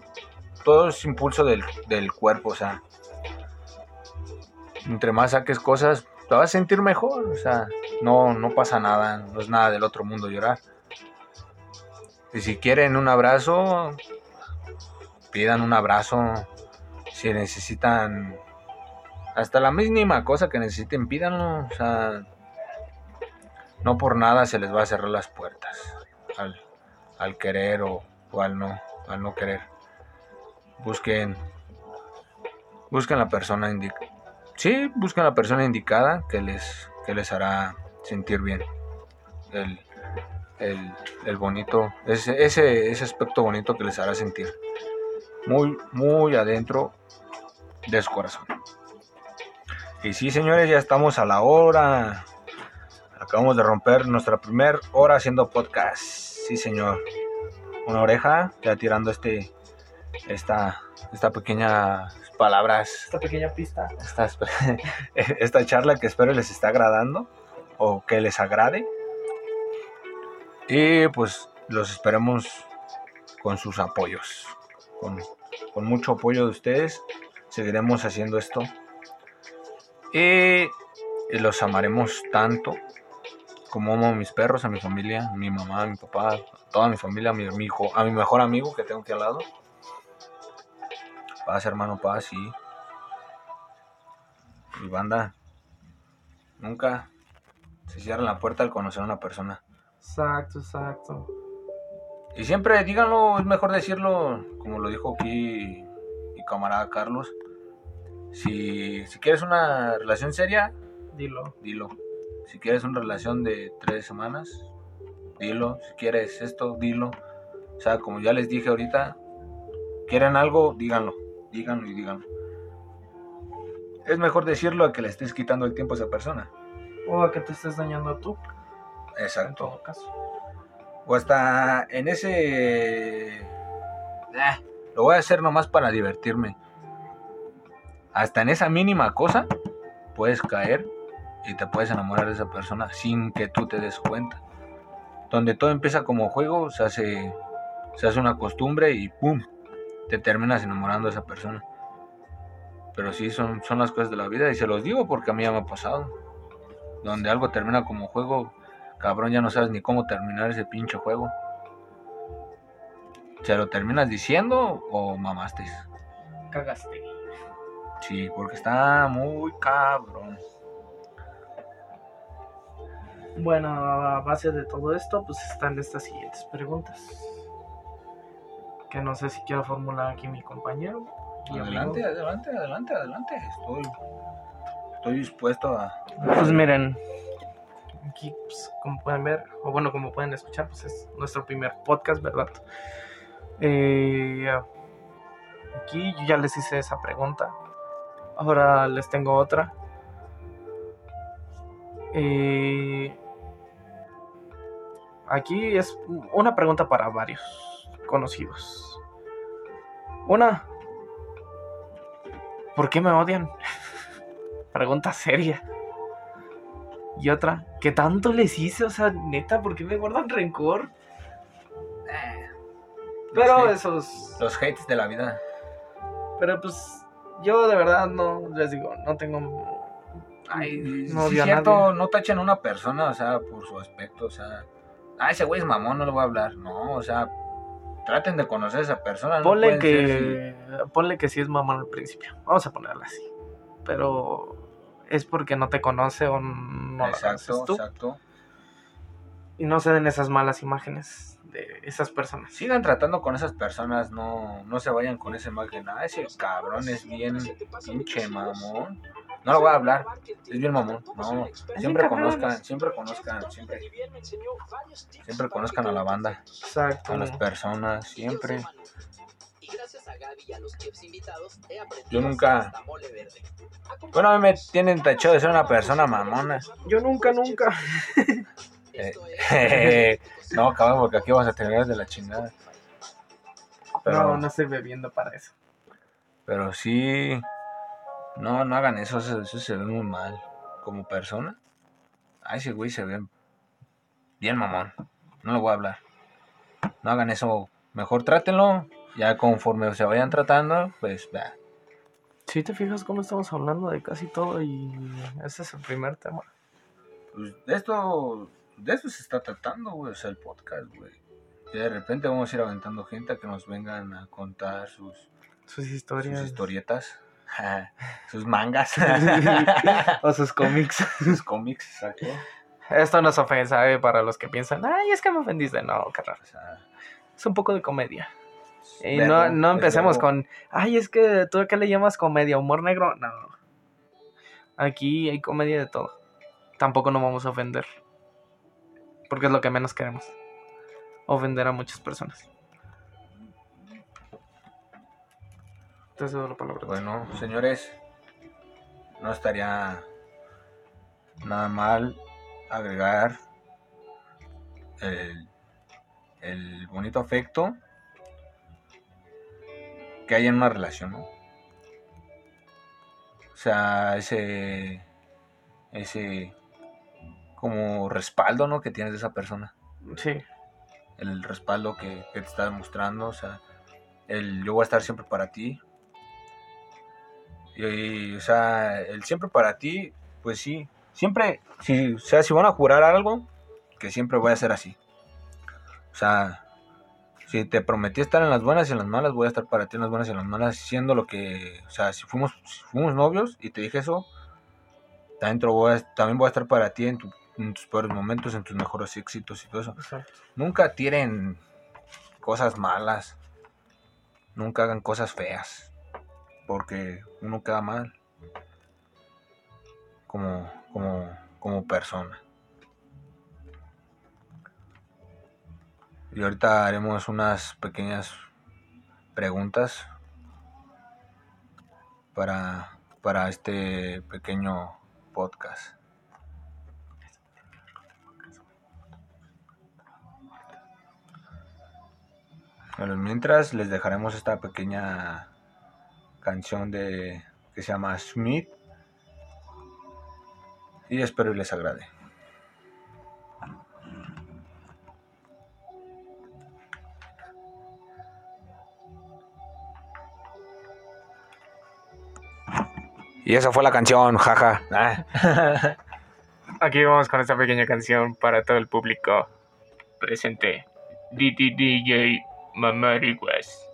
todo es impulso del, del cuerpo, o sea, entre más saques cosas, te vas a sentir mejor, o sea, no, no pasa nada, no es nada del otro mundo llorar. Y si quieren un abrazo, pidan un abrazo. Si necesitan hasta la mínima cosa que necesiten, pídanlo. O sea, no por nada se les va a cerrar las puertas al, al querer o, o al no, al no querer. Busquen, busquen la persona indicada. Sí, busquen la persona indicada que les, que les hará sentir bien. El, el, el bonito, ese, ese, ese aspecto bonito que les hará sentir muy, muy adentro de su corazón. Y sí, señores, ya estamos a la hora. Acabamos de romper nuestra primer hora haciendo podcast. Sí, señor. Una oreja, ya tirando este, esta, esta pequeña palabras Esta pequeña pista. esta, esta charla que espero les está agradando o que les agrade. Y pues los esperemos con sus apoyos. Con, con mucho apoyo de ustedes seguiremos haciendo esto. Y los amaremos tanto como amo a mis perros, a mi familia, a mi mamá, a mi papá, a toda mi familia, a mi, hijo, a mi mejor amigo que tengo aquí al lado. Paz, hermano, paz, y y banda, nunca se cierra la puerta al conocer a una persona. Exacto, exacto. Y siempre díganlo, es mejor decirlo, como lo dijo aquí mi camarada Carlos. Si, si quieres una relación seria, Dilo. dilo. Si quieres una relación de tres semanas, dilo. Si quieres esto, dilo. O sea, como ya les dije ahorita, quieren algo, díganlo. Díganlo y díganlo. Es mejor decirlo a que le estés quitando el tiempo a esa persona. O a que te estés dañando tú, en Exacto. todo caso. O hasta en ese... Ah, lo voy a hacer nomás para divertirme. Hasta en esa mínima cosa puedes caer y te puedes enamorar de esa persona sin que tú te des cuenta. Donde todo empieza como juego, se hace se hace una costumbre y ¡pum! Te terminas enamorando de esa persona. Pero sí, son, son las cosas de la vida y se los digo porque a mí ya me ha pasado. Donde algo termina como juego, cabrón, ya no sabes ni cómo terminar ese pinche juego. ¿Se lo terminas diciendo o mamaste? Cagaste. Sí, porque está muy cabrón. Bueno, a base de todo esto, pues están estas siguientes preguntas. Que no sé si quiero formular aquí mi compañero. Adelante, amigo. adelante, adelante, adelante. Estoy, estoy dispuesto a. Pues miren, aquí, pues, como pueden ver, o bueno, como pueden escuchar, pues es nuestro primer podcast, ¿verdad? Eh, aquí yo ya les hice esa pregunta. Ahora les tengo otra. Eh, aquí es una pregunta para varios conocidos. Una. ¿Por qué me odian? pregunta seria. Y otra, ¿qué tanto les hice? O sea, neta, ¿por qué me guardan rencor? Pero Sí. esos. Los hates de la vida. Pero pues, yo de verdad no les digo, no tengo. Ay, no sí, odio a cierto, nadie. no tachen a una persona, o sea, por su aspecto, o sea, ah, ese güey es mamón, no le voy a hablar. No, o sea, traten de conocer a esa persona. no Ponle ser que. Ponle que sí es mamón al principio. Vamos a ponerla así. Pero es porque no te conoce o no exacto, conoces tú. exacto. Y no se den esas malas imágenes de esas personas. Sigan tratando con esas personas, no, no se vayan con esa imagen. Ah, ese cabrón es bien pinche mamón. No le voy a hablar, es bien mamón. No, siempre conozcan, siempre conozcan, siempre, siempre conozcan a la banda, Exacto. a las personas, siempre. Y gracias a Gaby y a los chefs invitados he aprendido Yo a nunca-. Bueno, a mí me tienen tachado de ser una persona mamona. Yo nunca, nunca. Esto Eh, es- no, cabrón, porque aquí vas a tener de la chingada. Pero, No, no estoy bebiendo para eso. pero sí, no, no hagan eso, eso, eso se ve muy mal. Como persona, a ese güey se ve bien mamón. No le voy a hablar. No hagan eso, mejor trátenlo. Ya conforme se vayan tratando, pues va. Si te fijas cómo estamos hablando de casi todo y ese es el primer tema. Pues de esto, de esto se está tratando, güey, o sea, el podcast, güey. Y de repente vamos a ir aventando gente a que nos vengan a contar sus, Sus sus historias. historietas, sus mangas, o sus cómics. sus cómics, exacto. Esto no es ofensa, eh, para los que piensan, ay, es que me ofendiste. No, carnal. O sea, Es un poco de comedia. Y verbo, no, no empecemos con, ay, es que tú a qué le llamas comedia, humor negro. No. Aquí hay comedia de todo. Tampoco nos vamos a ofender. Porque es lo que menos queremos. Ofender a muchas personas. Te cedo la palabra. Bueno, señores, no estaría nada mal agregar el, el bonito afecto que hay en una relación, ¿no? O sea, ese, ese como respaldo, ¿no? Que tienes de esa persona Sí, el respaldo que, que te está demostrando, o sea, el yo voy a estar siempre para ti. Y, o sea, el siempre para ti, pues sí, siempre, si, o sea, si van a jurar algo, que siempre voy a ser así. O sea, si te prometí estar en las buenas y en las malas, voy a estar para ti en las buenas y en las malas, siendo lo que, o sea, si fuimos, si fuimos novios y te dije eso, también, voy a- también voy a estar para ti en, tu- en tus peores momentos, en tus mejores éxitos y todo eso. exacto. Nunca tiren cosas malas. Nunca hagan cosas feas. Porque uno queda mal. Como, como, como persona. Y ahorita haremos unas pequeñas preguntas para, para este pequeño podcast. Mientras les dejaremos esta pequeña canción de que se llama Smith. Y espero y les agrade. Y esa fue la canción, jaja. Aquí vamos con esta pequeña canción para todo el público presente. DDDJ Mamariguas.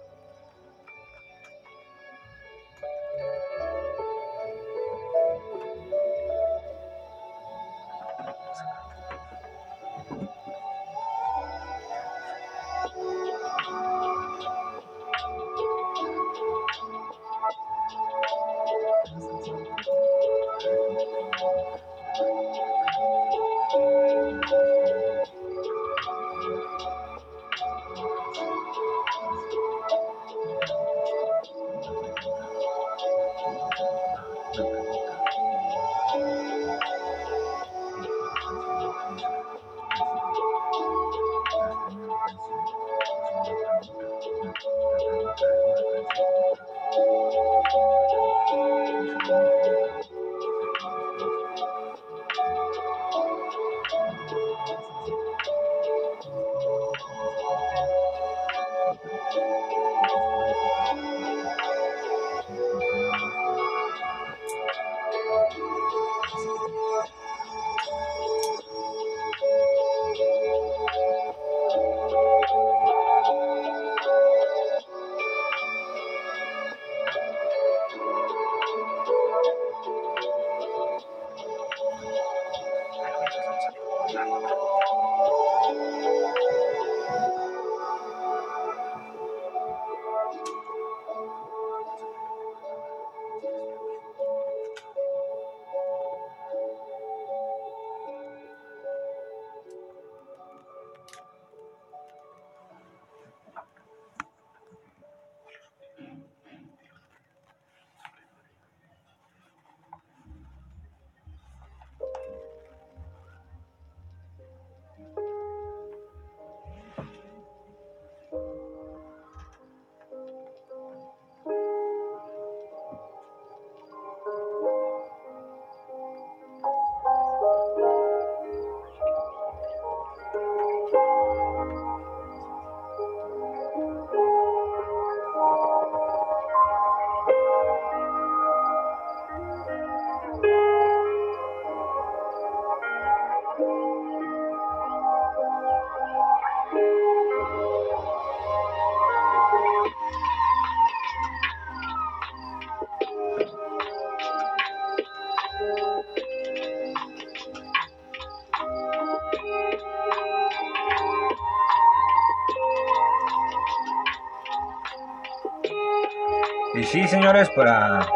Para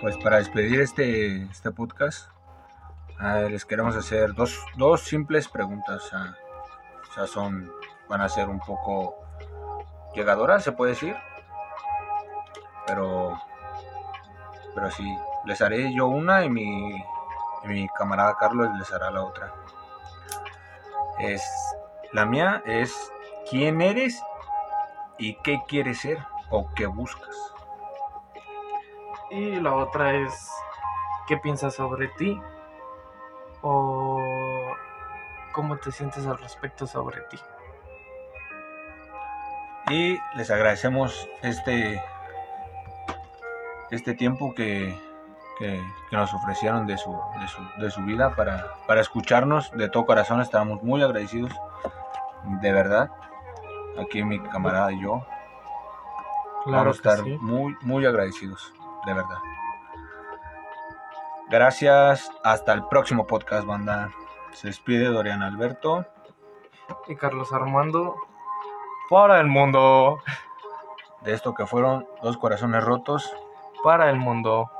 pues para despedir este, este podcast, les queremos hacer dos, dos simples preguntas. o sea, son, van a ser un poco llegadoras, se puede decir. Pero, pero sí, les haré yo una y mi, y mi camarada Carlos les hará la otra. Es, la mía es, ¿quién eres y qué quieres ser o qué buscas? La otra es, ¿qué piensas sobre ti? ¿O cómo te sientes al respecto sobre ti? Y les agradecemos este, este tiempo que, que- que nos ofrecieron de su, de su, de su vida para, para escucharnos de todo corazón. Estamos muy agradecidos, de verdad. Aquí mi camarada y yo vamos a estar sí. muy, muy agradecidos, de verdad. Gracias, hasta el próximo podcast, banda. Se despide Dorian Alberto. Y Carlos Armando, para el mundo, De esto que fueron dos corazones rotos. para el mundo.